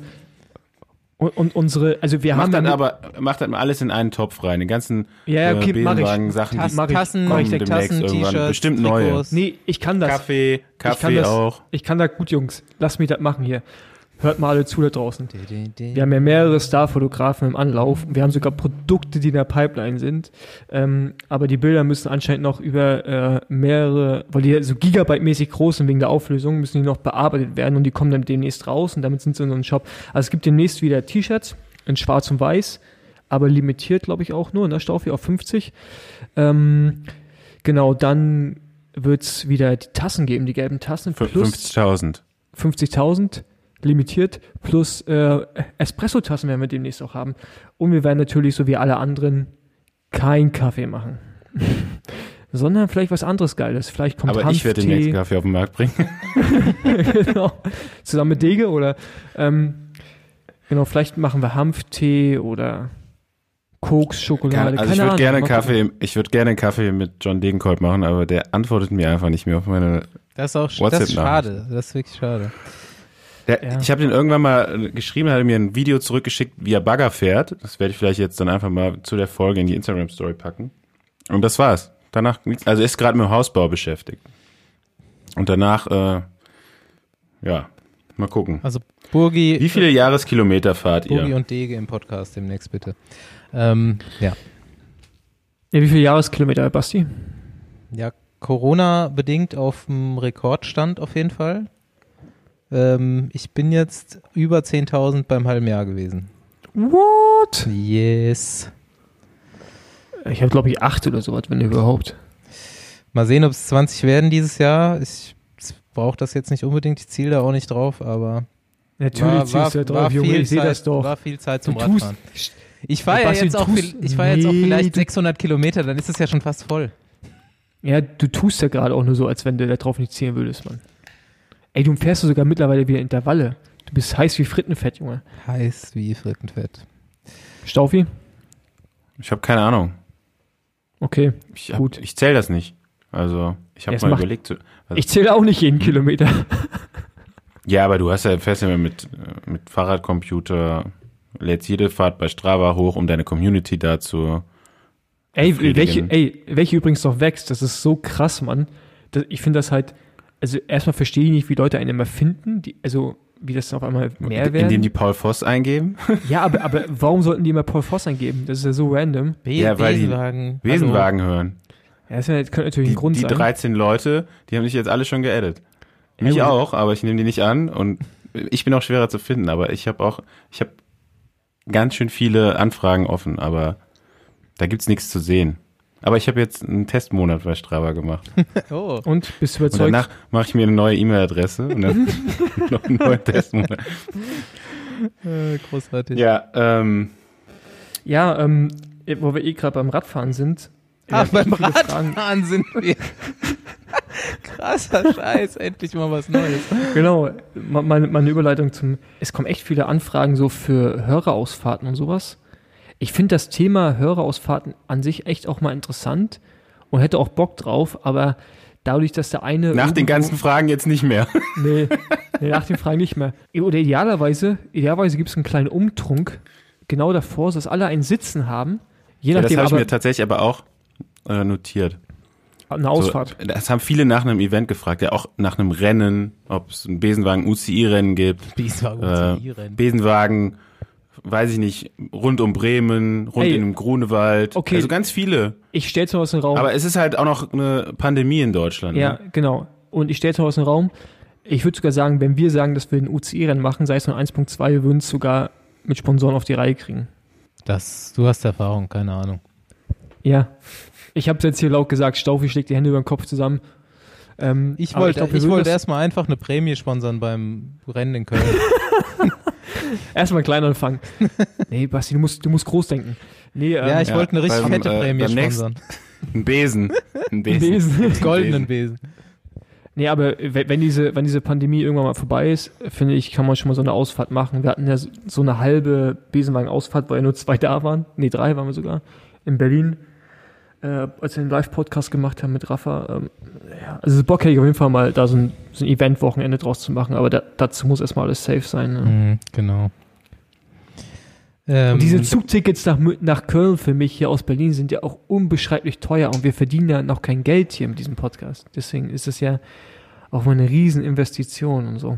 und, und unsere, also wir Macht haben dann ja- aber, macht dann mal alles in einen Topf rein. Den ganzen Ja, ja, okay, mach ich. Sachen, Tassen, die mach ich. Tassen, Mach ich kommen demnächst Tassen. T-Shirts, Bestimmt neue. Trikots. nee, ich kann das. Kaffee, Ich kann Kaffee das, auch. Ich kann da gut, Jungs. Lasst mich das machen hier. Hört mal alle zu da draußen. Wir haben ja mehrere Starfotografen im Anlauf. Wir haben sogar Produkte, die in der Pipeline sind. Ähm, aber die Bilder müssen anscheinend noch über äh, mehrere, weil die so Gigabyte-mäßig groß sind wegen der Auflösung, müssen die noch bearbeitet werden und die kommen dann demnächst raus und damit sind sie in unserem Shop. Also es gibt demnächst wieder T-Shirts in schwarz und weiß, aber limitiert, glaube ich, auch nur, ne? Staufi auf 50. Ähm, genau, dann wird's wieder die Tassen geben, die gelben Tassen. Für plus 50.000. 50.000 limitiert plus äh, Espresso-Tassen werden wir demnächst auch haben. Und wir werden natürlich, so wie alle anderen, kein Kaffee machen. *laughs* Sondern vielleicht was anderes Geiles. Vielleicht kommt Aber ich werde den Hanftee. nächsten Kaffee auf den Markt bringen. *laughs* genau. Zusammen mit Dege oder ähm, genau, vielleicht machen wir Hanftee oder Koks, Schokolade. also ich keine würde gerne. Kaffee, ich würde gerne Kaffee mit John Degenkolb machen, aber der antwortet mir einfach nicht mehr auf meine. Das ist auch sch- WhatsApp das ist schade. Das ist wirklich schade. Der, Ja. Ich habe den irgendwann mal äh, geschrieben, er hat mir ein Video zurückgeschickt, wie er Bagger fährt. Das werde ich vielleicht jetzt dann einfach mal zu der Folge in die Instagram Story packen. Und das war's. Danach nichts. Also er ist gerade mit dem Hausbau beschäftigt. Und danach, äh, ja, mal gucken. Also Burgi, Wie viele Jahreskilometer fahrt Burgi ihr? und Dege im Podcast demnächst bitte. Ähm, ja. Ja, wie viele Jahreskilometer, Basti? Ja, Corona bedingt auf dem Rekordstand auf jeden Fall. Ähm, ich bin jetzt über 10.000 beim halben Jahr gewesen. What? Yes. Ich habe, glaube ich, acht oder sowas, wenn überhaupt. Mal sehen, ob es 20 werden dieses Jahr. Ich brauche das jetzt nicht unbedingt, ich ziele da auch nicht drauf, aber Natürlich war, ziehst war, du da drauf, Junge, ich sehe das doch. War viel Zeit Du zum tust, Radfahren. Ich fahre ja jetzt auch, viel- ich fahr jetzt auch Nee, vielleicht du- 600 Kilometer, dann ist es ja schon fast voll. ja, du tust ja gerade auch nur so, als wenn du da drauf nicht zielen würdest, Mann. Ey, du fährst sogar mittlerweile wieder Intervalle. Du bist heiß wie Frittenfett, Junge. Heiß wie Frittenfett. Staufi? Ich habe keine Ahnung. Okay. Ich, hab, Gut. ich zähle das nicht. Also, ich habe mal macht- überlegt. Also, Ich zähle auch nicht jeden Kilometer. *laughs* ja, aber du hast ja, fährst ja mit, äh, mit Fahrradcomputer, lädst jede Fahrt bei Strava hoch, um deine Community dazu. Ey, welche, ey, welche übrigens noch wächst, das ist so krass, Mann. Das, ich finde das halt, also erstmal verstehe ich nicht, wie Leute einen immer finden, die, also wie das auf einmal mehr Indem werden. die Paul Voss eingeben. *laughs* ja, aber, aber warum sollten die immer Paul Voss eingeben? Das ist ja so random. Be Ja, weil die Besenwagen. Wesenwagen hören. Ja, das könnte natürlich Die, ein Grund die sein. 13 Leute, die haben dich jetzt alle schon geaddet. Mich gut. auch, aber ich nehme die nicht an und ich bin auch schwerer zu finden, aber ich habe auch, ich habe ganz schön viele Anfragen offen, aber da gibt's nichts zu sehen. Aber ich habe jetzt einen Testmonat bei Strava gemacht. *laughs* Oh, Und bist du Und überzeugt? danach mache ich mir eine neue E-Mail-Adresse und dann *laughs* noch einen neuen Testmonat. äh, großartig. Ja, ähm, Ja, ähm, wo wir eh gerade beim Radfahren sind. *laughs* Ach, haben beim viele Fragen. Radfahren sind wir. Krasser Scheiß, endlich mal was Neues. Genau, me- meine, meine Überleitung zum. Es kommen echt viele Anfragen so für Hörerausfahrten und sowas. Ich finde das Thema Hörerausfahrten an sich echt auch mal interessant und hätte auch Bock drauf, aber dadurch, dass der eine. nach den ganzen Fragen jetzt nicht mehr. *laughs* Nee, nee, nach den Fragen nicht mehr. Oder idealerweise, idealerweise gibt es einen kleinen Umtrunk genau davor, dass alle einen Sitzen haben. Je Ja, das nachdem, habe ich mir tatsächlich aber auch äh, notiert. eine Ausfahrt. So, das haben viele nach einem Event gefragt, ja auch nach einem Rennen, ob es ein Besenwagen UCI-Rennen gibt, Besenwagen äh, UCI-Rennen. Besenwagen, weiß ich nicht, rund um Bremen, rund Ey. in dem Grunewald, Okay. also ganz viele. Ich stell's mal aus dem Raum. Aber es ist halt auch noch eine Pandemie in Deutschland. Ja, Ne? genau. Und ich stelle es mal aus dem Raum. Ich würde sogar sagen, wenn wir sagen, dass wir ein UCI-Rennen machen, sei es nur 1.2, wir würden es sogar mit Sponsoren auf die Reihe kriegen. Das, du hast Erfahrung, keine Ahnung. Ja. Ich habe es jetzt hier laut gesagt, Staufi schlägt die Hände über den Kopf zusammen. Ähm, Ich wollte das- erstmal einfach eine Prämie sponsern beim Rennen in Köln. *laughs* erstmal klein anfangen. *laughs* nee, Basti, du musst, du musst groß denken. Nee, ähm, ja, ich ja, wollte eine richtig beim, fette äh, Prämie sponsern. Ein Besen. Ein Besen. Besen. Goldenen Besen. Nee, aber wenn diese, wenn diese Pandemie irgendwann mal vorbei ist, finde ich, kann man schon mal so eine Ausfahrt machen. Wir hatten ja so so eine halbe Besenwagen-Ausfahrt, weil ja nur zwei da waren. Nee, drei waren wir sogar. In Berlin. Äh, als wir den Live-Podcast gemacht haben mit Rafa. Ähm, ja, also Bock hätte ich auf jeden Fall mal da so ein, so ein Event-Wochenende draus zu machen, aber da, dazu muss erstmal alles safe sein. Ne? Mhm, genau. Ähm, Und diese Zugtickets nach, nach Köln für mich hier aus Berlin sind ja auch unbeschreiblich teuer und wir verdienen ja noch kein Geld hier mit diesem Podcast. Deswegen ist es ja auch mal eine Rieseninvestition und so.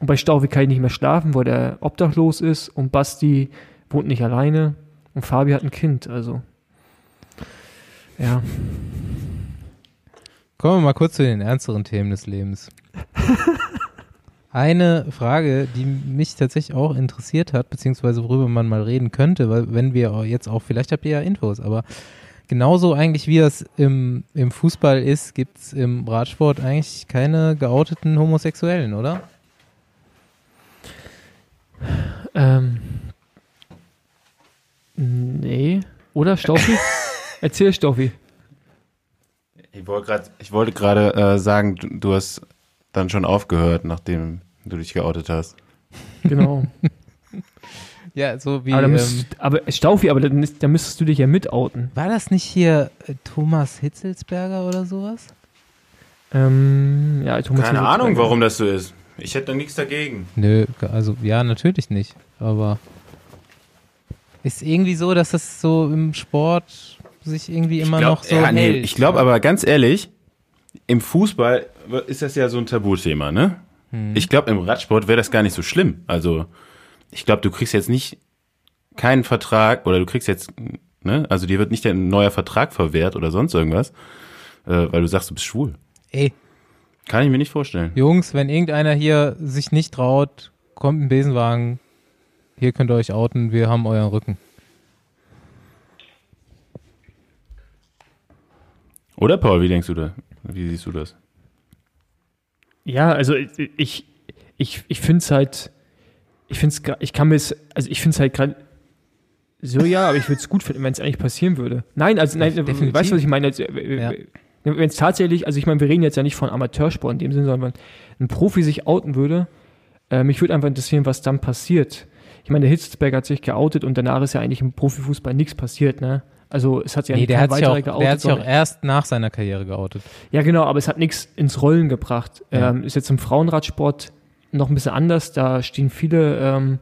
Und bei Stauwe kann ich nicht mehr schlafen, weil der obdachlos ist und Basti wohnt nicht alleine und Fabi hat ein Kind, also. Ja. Kommen wir mal kurz zu den ernsteren Themen des Lebens. *laughs* Eine Frage, die mich tatsächlich auch interessiert hat, beziehungsweise worüber man mal reden könnte, weil wenn wir jetzt auch, vielleicht habt ihr ja Infos, aber genauso eigentlich wie das im, im Fußball ist, gibt's im Radsport eigentlich keine geouteten Homosexuellen, oder? Ähm. Nee. Oder Staufi? *laughs* Erzähl Staufi. Ich wollte gerade, ich wollte gerade äh, sagen, du, du hast dann schon aufgehört, nachdem du dich geoutet hast. Genau. *laughs* Ja, so wie. aber, da Ähm, müsstest, aber Staufi, aber dann, ist- dann müsstest du dich ja mitouten. war das nicht hier äh, Thomas Hitzelsberger oder sowas? Ähm, ja, Thomas Keine. Ahnung, warum das so ist. Ich hätte da nichts dagegen. Nö, also ja, natürlich nicht. Aber ist irgendwie so, dass das so im Sport sich irgendwie immer glaub, noch so ja, nee, hält. ich glaube aber ganz ehrlich, im Fußball ist das ja so ein Tabuthema, ne? Hm. Ich glaube, im Radsport wäre das gar nicht so schlimm. Also, ich glaube, du kriegst jetzt nicht keinen Vertrag oder du kriegst jetzt, ne? Also, dir wird nicht ein neuer Vertrag verwehrt oder sonst irgendwas, äh, weil du sagst, du bist schwul. Ey, Kann ich mir nicht vorstellen. Jungs, wenn irgendeiner hier sich nicht traut, kommt ein Besenwagen. Hier könnt ihr euch outen, wir haben euren Rücken. Oder Paul, wie denkst du da? Wie siehst du das? Ja, also ich, ich, ich finde es halt, ich finde es, ich kann mir es, also ich finde es halt gerade so, ja, aber ich würde es gut finden, wenn es eigentlich passieren würde. Nein, also nein, Definitiv. weißt du, was ich meine? Also, Ja. Wenn es tatsächlich, also ich meine, wir reden jetzt ja nicht von Amateursport in dem Sinne, sondern wenn ein Profi sich outen würde, äh, mich würde einfach interessieren, was dann passiert. Ich meine, der Hitzelsberger hat sich geoutet und danach ist ja eigentlich im Profifußball nichts passiert, ne? Also es hat sich ja Nee, der kein hat sich auch, weiterer der hat sich auch erst nach seiner Karriere geoutet. ja, genau, aber es hat nichts ins Rollen gebracht. Ja. Ähm, ist jetzt im Frauenradsport noch ein bisschen anders. Da stehen viele, ähm,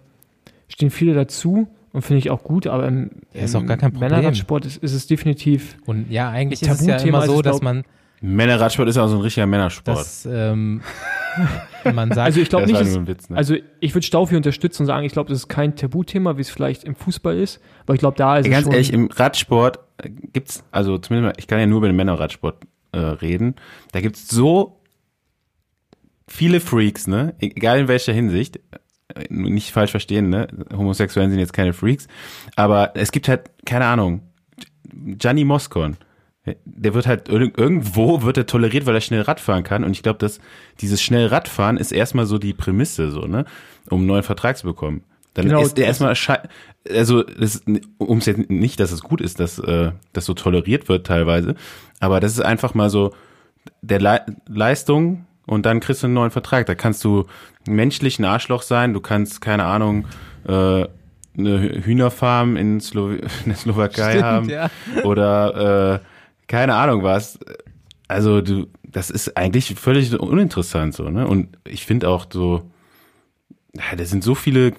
stehen viele dazu und finde ich auch gut, aber im, Ja, ist im auch gar kein Problem. Männerradsport ist, ist es definitiv. Und ja, eigentlich ist es ja Tabuthema immer ist so, dass glaub- man, Männerradsport ist auch so ein richtiger Männersport. dass ähm, *laughs* *laughs* man sagt, Also ich glaube nicht, nur ein Witz, ne? also ich würde Staufi unterstützen und sagen, ich glaube, das ist kein Tabuthema, wie es vielleicht im Fußball ist, aber ich glaube, da ist Ey, es ganz schon. ehrlich, im Radsport äh, gibt's, also zumindest mal, ich kann ja nur über den Männerradsport äh, reden, da gibt's so viele Freaks, ne? Egal in welcher Hinsicht, äh, nicht falsch verstehen, ne? Homosexuellen sind jetzt keine Freaks, aber es gibt halt, keine Ahnung, Gianni Moscon. Der wird halt irg- irgendwo wird er toleriert, weil er schnell Radfahren kann. Und ich glaube, dass dieses schnell Radfahren ist erstmal so die Prämisse, so, ne? Um einen neuen Vertrag zu bekommen. Dann Genau, ist er das- erstmal also um es jetzt nicht, dass es gut ist, dass äh, das so toleriert wird teilweise, aber das ist einfach mal so der Le Leistung und dann kriegst du einen neuen Vertrag. Da kannst du menschlich ein Arschloch sein, du kannst keine Ahnung äh, eine Hühnerfarm in, Slo *laughs* in der Slowakei Stimmt, haben ja. oder äh, keine Ahnung was. Also du, das ist eigentlich völlig uninteressant so, ne? Und ich finde auch so, ja, da sind so viele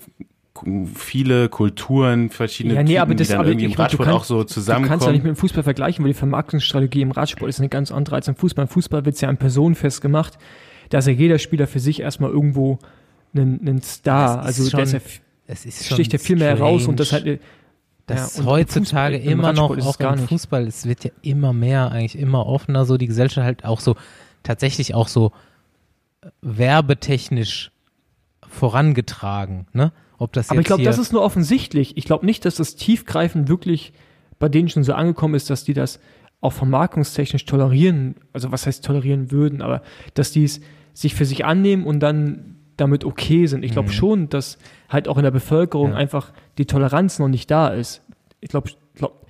viele Kulturen, verschiedene Ja, nee, aber Typen, das- die dann aber irgendwie im Radsport kannst- auch so Du kannst ja zusammenkommen. nicht mit dem Fußball vergleichen, weil die Vermarktungsstrategie im Radsport ist eine ganz andere als im Fußball. Im Fußball wird es ja an Personen festgemacht. Da ist ja jeder Spieler für sich erstmal irgendwo ein, ein Star. Das ist Also der ist schon ja, es ist schon sticht ja viel mehr heraus und das halt dass ja, heutzutage Fußball- im immer noch, auch gar im nicht. Fußball, es wird ja immer mehr, eigentlich immer offener, so die Gesellschaft halt auch so, tatsächlich auch so äh, werbetechnisch vorangetragen, ne? Ob das Aber jetzt ich glaube, das ist nur offensichtlich. Ich glaube nicht, dass das tiefgreifend wirklich bei denen schon so angekommen ist, dass die das auch vermarkungstechnisch tolerieren, also was heißt tolerieren würden, aber dass die es sich für sich annehmen und dann damit okay sind. Ich glaube Mhm. schon, dass halt auch in der Bevölkerung Ja. einfach die Toleranz noch nicht da ist. Ich glaube, glaub,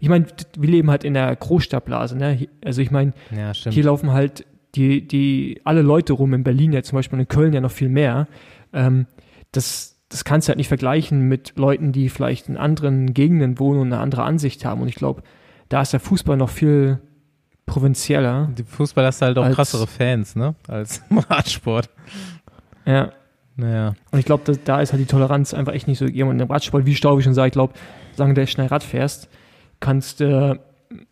ich meine, wir leben halt in der Großstadtblase, ne? Also ich meine, ja, hier laufen halt die, die, alle Leute rum, in Berlin ja zum Beispiel, in Köln ja noch viel mehr. Ähm, das, das kannst du halt nicht vergleichen mit Leuten, die vielleicht in anderen Gegenden wohnen und eine andere Ansicht haben. Und ich glaube, da ist der Fußball noch viel provinzieller. Die Fußball hast du halt auch krassere Fans, ne? Als Radsport. Ja. Naja. Und ich glaube, da, ist halt die Toleranz einfach echt nicht so gegeben. Und im Radsport, wie Staubi schon sagt, ich glaube, solange du schnell Rad fährst, kannst du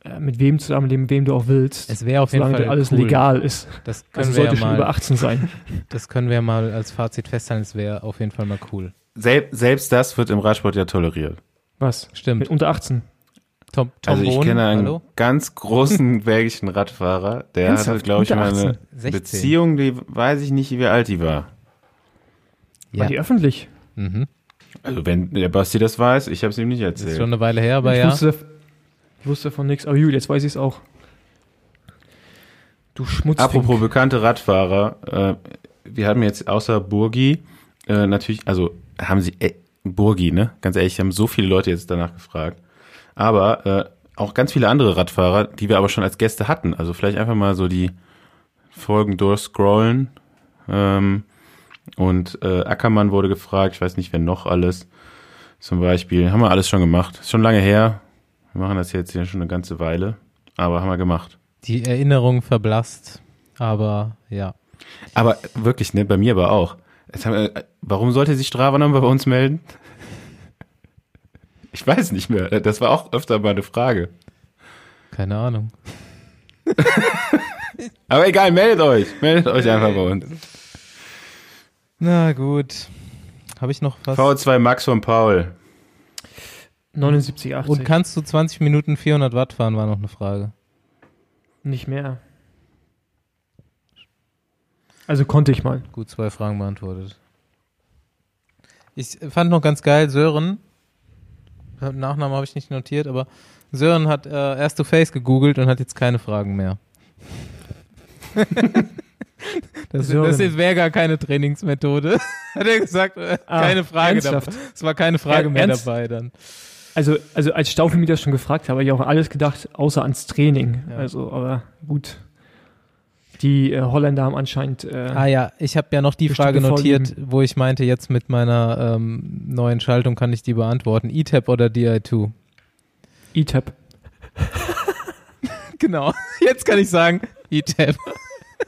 äh, mit wem zusammenleben, mit wem du auch willst. Es wäre auf jeden solange Fall das alles cool. legal ist. Das können Also wir sollte ja schon über mal, 18 sein. *laughs* das können wir ja mal als Fazit festhalten, es wäre auf jeden Fall mal cool. Sel selbst das wird im Radsport ja toleriert. Was? Stimmt. Mit unter 18. Tom, Tom also ich Bohn, kenne einen hallo? ganz großen *laughs* belgischen Radfahrer, der hatte, Ernsthaft? glaube ich, mal eine 18? 16. Beziehung, die weiß ich nicht, wie alt die war. War die öffentlich? Mhm. Also wenn der Basti das weiß, ich habe es ihm nicht Das ist erzählt. schon eine Weile her, aber ich, ja. wusste, ich wusste von nichts. Aber Juli, jetzt weiß ich es auch. Du Schmutzfink. Apropos bekannte Radfahrer, äh, wir haben jetzt außer Burgi äh, natürlich, also haben sie äh, Burgi, ne? Ganz ehrlich, haben so viele Leute jetzt danach gefragt. Aber äh, auch ganz viele andere Radfahrer, die wir aber schon als Gäste hatten. Also vielleicht einfach mal so die Folgen durchscrollen. Ähm, und äh, Ackermann wurde gefragt, ich weiß nicht, wer noch alles. Zum Beispiel, haben wir alles schon gemacht. Ist schon lange her. Wir machen das jetzt hier schon eine ganze Weile. Aber haben wir gemacht. Die Erinnerung verblasst, aber ja. Aber wirklich, ne, bei mir aber auch. Wir, warum sollte sich Strava nochmal bei uns melden? *laughs* Ich weiß nicht mehr. Das war auch öfter mal eine Frage. Keine Ahnung. *laughs* Aber egal, meldet euch. Meldet euch einfach bei uns. Na gut. Habe ich noch was? V2 Max von Paul. 79, 80. Und kannst du 20 Minuten 400 Watt fahren, war noch eine Frage. Nicht mehr. Also konnte ich mal. Gut, zwei Fragen beantwortet. Ich fand noch ganz geil, Sören Nachnamen habe ich nicht notiert, aber Sören hat äh, Erst to Face gegoogelt und hat jetzt keine Fragen mehr. *laughs* das, Sören. das wäre gar keine Trainingsmethode. *laughs* hat er gesagt, äh, Ah, keine Frage ernsthaft? dabei. Es war keine Frage Er- mehr ernst? dabei dann. Also, also als Staufe mich das schon gefragt habe, habe ich auch alles gedacht, außer ans Training. Ja. Also, aber gut. Die äh, Holländer haben anscheinend äh, Ah ja, ich habe ja noch die Frage notiert, wo ich meinte, jetzt mit meiner ähm, neuen Schaltung kann ich die beantworten. E-Tab oder DI2? E-Tab. *laughs* Genau. Jetzt kann ich sagen, E-Tab.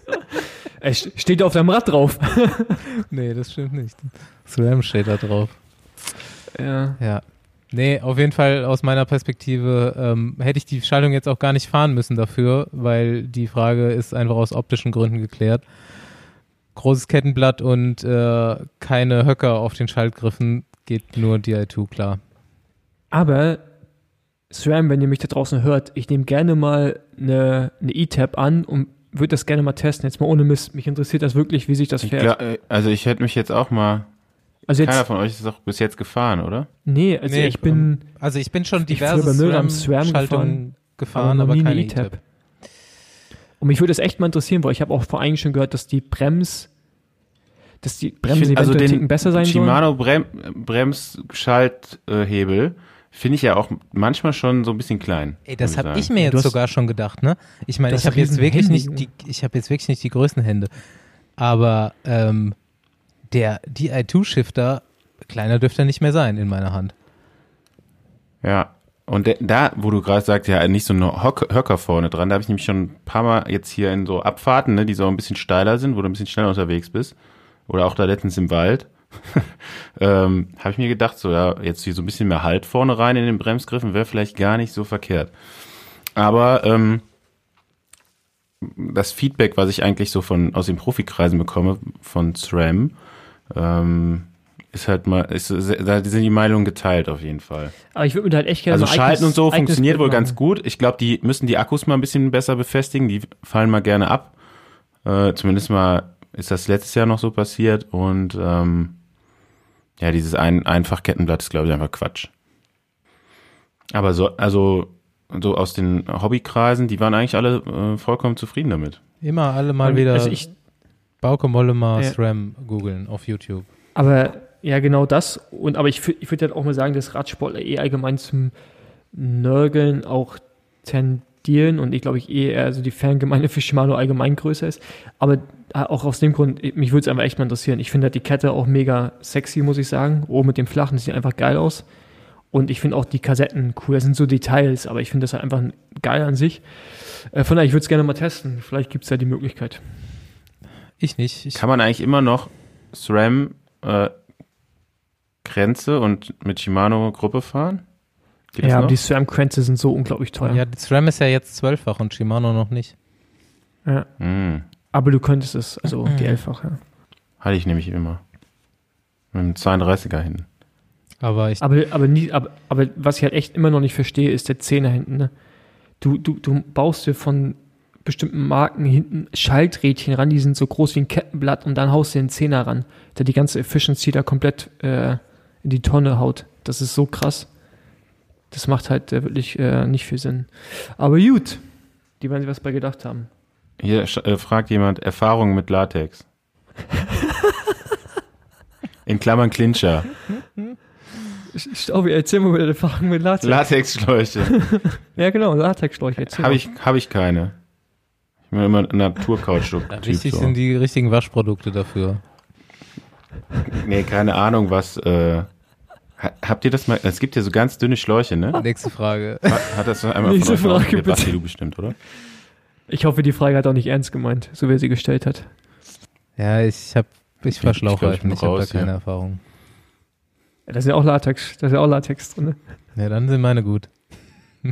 *laughs* St- steht auf deinem Rad drauf. *laughs* Nee, das stimmt nicht. SRAM steht da drauf. ja. Ja. Nee, auf jeden Fall aus meiner Perspektive ähm, hätte ich die Schaltung jetzt auch gar nicht fahren müssen dafür, weil die Frage ist einfach aus optischen Gründen geklärt. Großes Kettenblatt und äh, keine Höcker auf den Schaltgriffen geht nur DI2 klar. Aber SRAM, wenn ihr mich da draußen hört, ich nehme gerne mal eine, eine E-Tab an und würde das gerne mal testen. Jetzt mal ohne Mist. Mich interessiert das wirklich, wie sich das Ich fährt. glaub, äh, also ich hätte mich jetzt auch mal. also Keiner jetzt, von euch ist doch bis jetzt gefahren, oder? nee, also Nee, ich bin Also ich bin schon Ich diverse SRAM-Schaltungen gefahren, aber eine keine E-Tab. E-Tab. Und mich würde das echt mal interessieren, weil ich habe auch vor einigen schon gehört, dass die Brems, dass die Bremsen find- einen Ticken besser sein sollen. Shimano Brem Bremsschalthebel finde ich ja auch manchmal schon so ein bisschen klein. Ey, das habe ich mir jetzt hast- sogar schon gedacht, ne? Ich meine, ich habe jetzt wirklich Hände, nicht die, ich habe jetzt wirklich nicht die größten Hände, aber ähm, der DI2-Shifter kleiner dürfte er nicht mehr sein in meiner Hand. Ja. Und de- da, wo du gerade sagst, ja, nicht so eine Höcker vorne dran, da habe ich nämlich schon ein paar Mal jetzt hier in so Abfahrten, ne, die so ein bisschen steiler sind, wo du ein bisschen schneller unterwegs bist. Oder auch da letztens im Wald. *laughs* ähm, habe ich mir gedacht, so, ja, jetzt hier so ein bisschen mehr Halt vorne rein in den Bremsgriffen wäre vielleicht gar nicht so verkehrt. Aber ähm, das Feedback, was ich eigentlich so von aus den Profikreisen bekomme, von SRAM, ähm, ist halt mal, ist, da sind die Meinungen geteilt auf jeden Fall. Aber ich würde mir da halt echt gerne Also so Schalten und so funktioniert wohl ganz gut. Ich glaube, die müssen die Akkus mal ein bisschen besser befestigen. Die fallen mal gerne ab. Äh, zumindest mal ist das letztes Jahr noch so passiert. Und ähm, ja, dieses ein Einfachkettenblatt ist, glaube ich, einfach Quatsch. Aber so, also so aus den Hobbykreisen, die waren eigentlich alle äh, vollkommen zufrieden damit. Immer alle mal Und- wieder Also ich, Bauke Mollema Ja. SRAM googeln auf YouTube. aber ja, genau das. Und aber ich, ich würde halt auch mal sagen, dass Radsportler eh allgemein zum Nörgeln auch tendieren und ich glaube ich eh eher also die Fangemeinde für Shimano allgemein größer ist. Aber auch aus dem Grund, mich würde es einfach echt mal interessieren. Ich finde halt die Kette auch mega sexy, muss ich sagen. Oben mit dem flachen, das sieht einfach geil aus. Und ich finde auch die Kassetten cool. Das sind so Details, aber ich finde das halt einfach geil an sich. Äh, von daher, ich würde es gerne mal testen. Vielleicht gibt es ja die Möglichkeit. Ich nicht. Ich, Kann man eigentlich immer noch SRAM äh, Grenze und mit Shimano Gruppe fahren? Geht Ja, aber die SRAM-Kränze sind so unglaublich teuer. ja, die SRAM ist ja jetzt zwölffach und Shimano noch nicht. Ja. Hm. Aber du könntest es, also Mhm. die Elfach, ja. Hatte ich nämlich immer. Mit einem 32er hinten. Aber ich, Aber, aber, nie, aber, aber was ich halt echt immer noch nicht verstehe, ist der Zehner hinten. Ne? Du, du, du baust dir von bestimmten Marken hinten Schalträdchen ran, die sind so groß wie ein Kettenblatt und dann haust du den Zehner ran, der die ganze Efficiency da komplett äh, in die Tonne haut. Das ist so krass. Das macht halt äh, wirklich äh, nicht viel Sinn. Aber gut, die werden sich was bei gedacht haben. Hier äh, fragt jemand Erfahrung mit Latex. *laughs* In Klammern Clincher. Staubi, erzähl mal wieder die Fragen mit Latex. Latexschläuche. *laughs* ja, genau, Latexschläuche. erzähl Habe ich, hab ich keine. Ich bin immer ein Naturkautschuk. wichtig so. sind die richtigen Waschprodukte dafür. Nee, keine Ahnung, was. Äh, habt ihr das mal? Es gibt ja so ganz dünne Schläuche, ne? Nächste Frage. Hat das einmal Nächste von euch Frage, bitte. du bestimmt, oder? Ich hoffe, die Frage hat auch nicht ernst gemeint, so wie er sie gestellt hat. Ja, ich habe ich Ich glaub, ich Schlauchreifen, bin ich habe da keine ja. Erfahrung. Ja, da ist ja auch Latex, da ist ja auch Latex drin. Ja, dann sind meine gut. *laughs*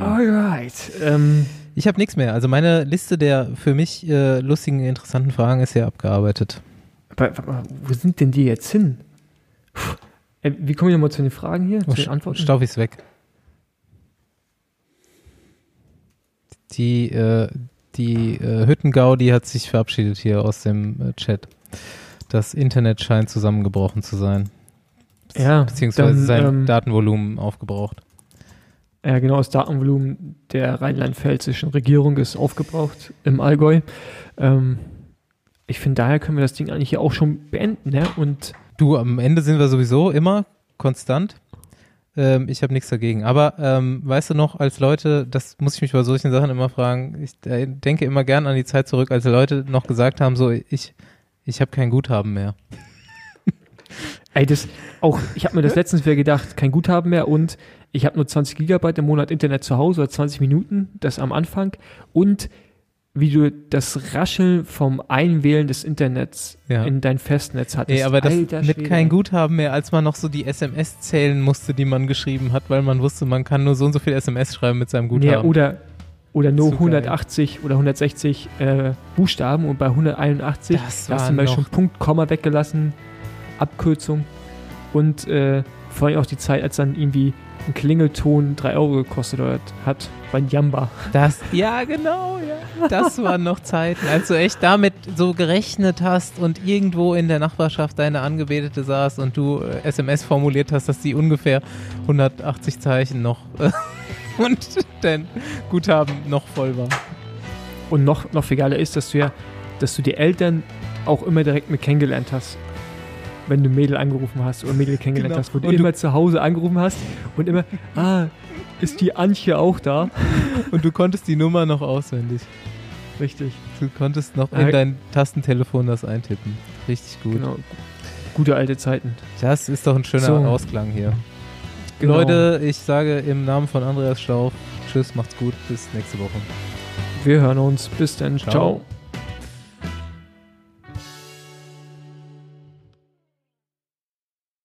Alright. Ähm, Ich habe nichts mehr. Also meine Liste der für mich äh, lustigen, interessanten Fragen ist ja abgearbeitet. Aber, mal, wo sind denn die jetzt hin? Puh. Äh, wie kommen wir nochmal zu den Fragen hier, Oh, zu den Antworten? Stauf ist weg. Die, äh, die äh, Hüttengaudi hat sich verabschiedet hier aus dem äh, Chat. Das Internet scheint zusammengebrochen zu sein. Ja, beziehungsweise dann, sein ähm, Datenvolumen aufgebraucht. Ja, genau, das Datenvolumen der rheinland-pfälzischen Regierung ist aufgebraucht im Allgäu. Ähm, ich finde, daher können wir das Ding eigentlich hier auch schon beenden. Ne? Und Du, am Ende sind wir sowieso immer konstant. Ähm, ich habe nichts dagegen. Aber ähm, weißt du noch, als Leute, das muss ich mich bei solchen Sachen immer fragen, ich äh, denke immer gern an die Zeit zurück, als Leute noch gesagt haben, so, ich, ich habe kein Guthaben mehr. *laughs* ey, das auch, ich habe mir das letztens wieder gedacht, kein Guthaben mehr und ich habe nur 20 Gigabyte im Monat Internet zu Hause oder 20 Minuten, das am Anfang. Und wie du das Rascheln vom Einwählen des Internets Ja. in dein Festnetz hattest. Ey, aber das Alter mit Schwede. kein Guthaben mehr, als man noch so die SMS zählen musste, die man geschrieben hat, weil man wusste, man kann nur so und so viel SMS schreiben mit seinem Guthaben. Ja, oder, oder nur Zu geil. 180 oder 160 äh, Buchstaben und bei 181 Das da hast du mal noch- schon Punkt, Komma weggelassen, Abkürzung und äh, vor allem auch die Zeit, als dann irgendwie ein Klingelton 3 Euro gekostet hat bei Jamba. Das, ja, *laughs* genau, ja. Das waren noch Zeiten, als du echt damit so gerechnet hast und irgendwo in der Nachbarschaft deine Angebetete saß und du äh, SMS formuliert hast, dass die ungefähr 180 Zeichen noch äh, *laughs* und dein Guthaben noch voll war. Und noch, noch viel geiler ist, dass du ja, dass du die Eltern auch immer direkt mit kennengelernt hast. Wenn du Mädel angerufen hast oder Mädel kennengelernt Genau. hast, wo du Und du- immer zu Hause angerufen hast und immer, ah, ist die Antje auch da? *laughs* Und du konntest die Nummer noch auswendig. Richtig. Du konntest noch in Äh, dein Tastentelefon das eintippen. Richtig gut. Genau. Gute alte Zeiten. Das ist doch ein schöner So. Ausklang hier. Genau. Leute, ich sage im Namen von Andreas Stauf, tschüss, macht's gut, bis nächste Woche. Wir hören uns. Bis dann. Ciao. Ciao.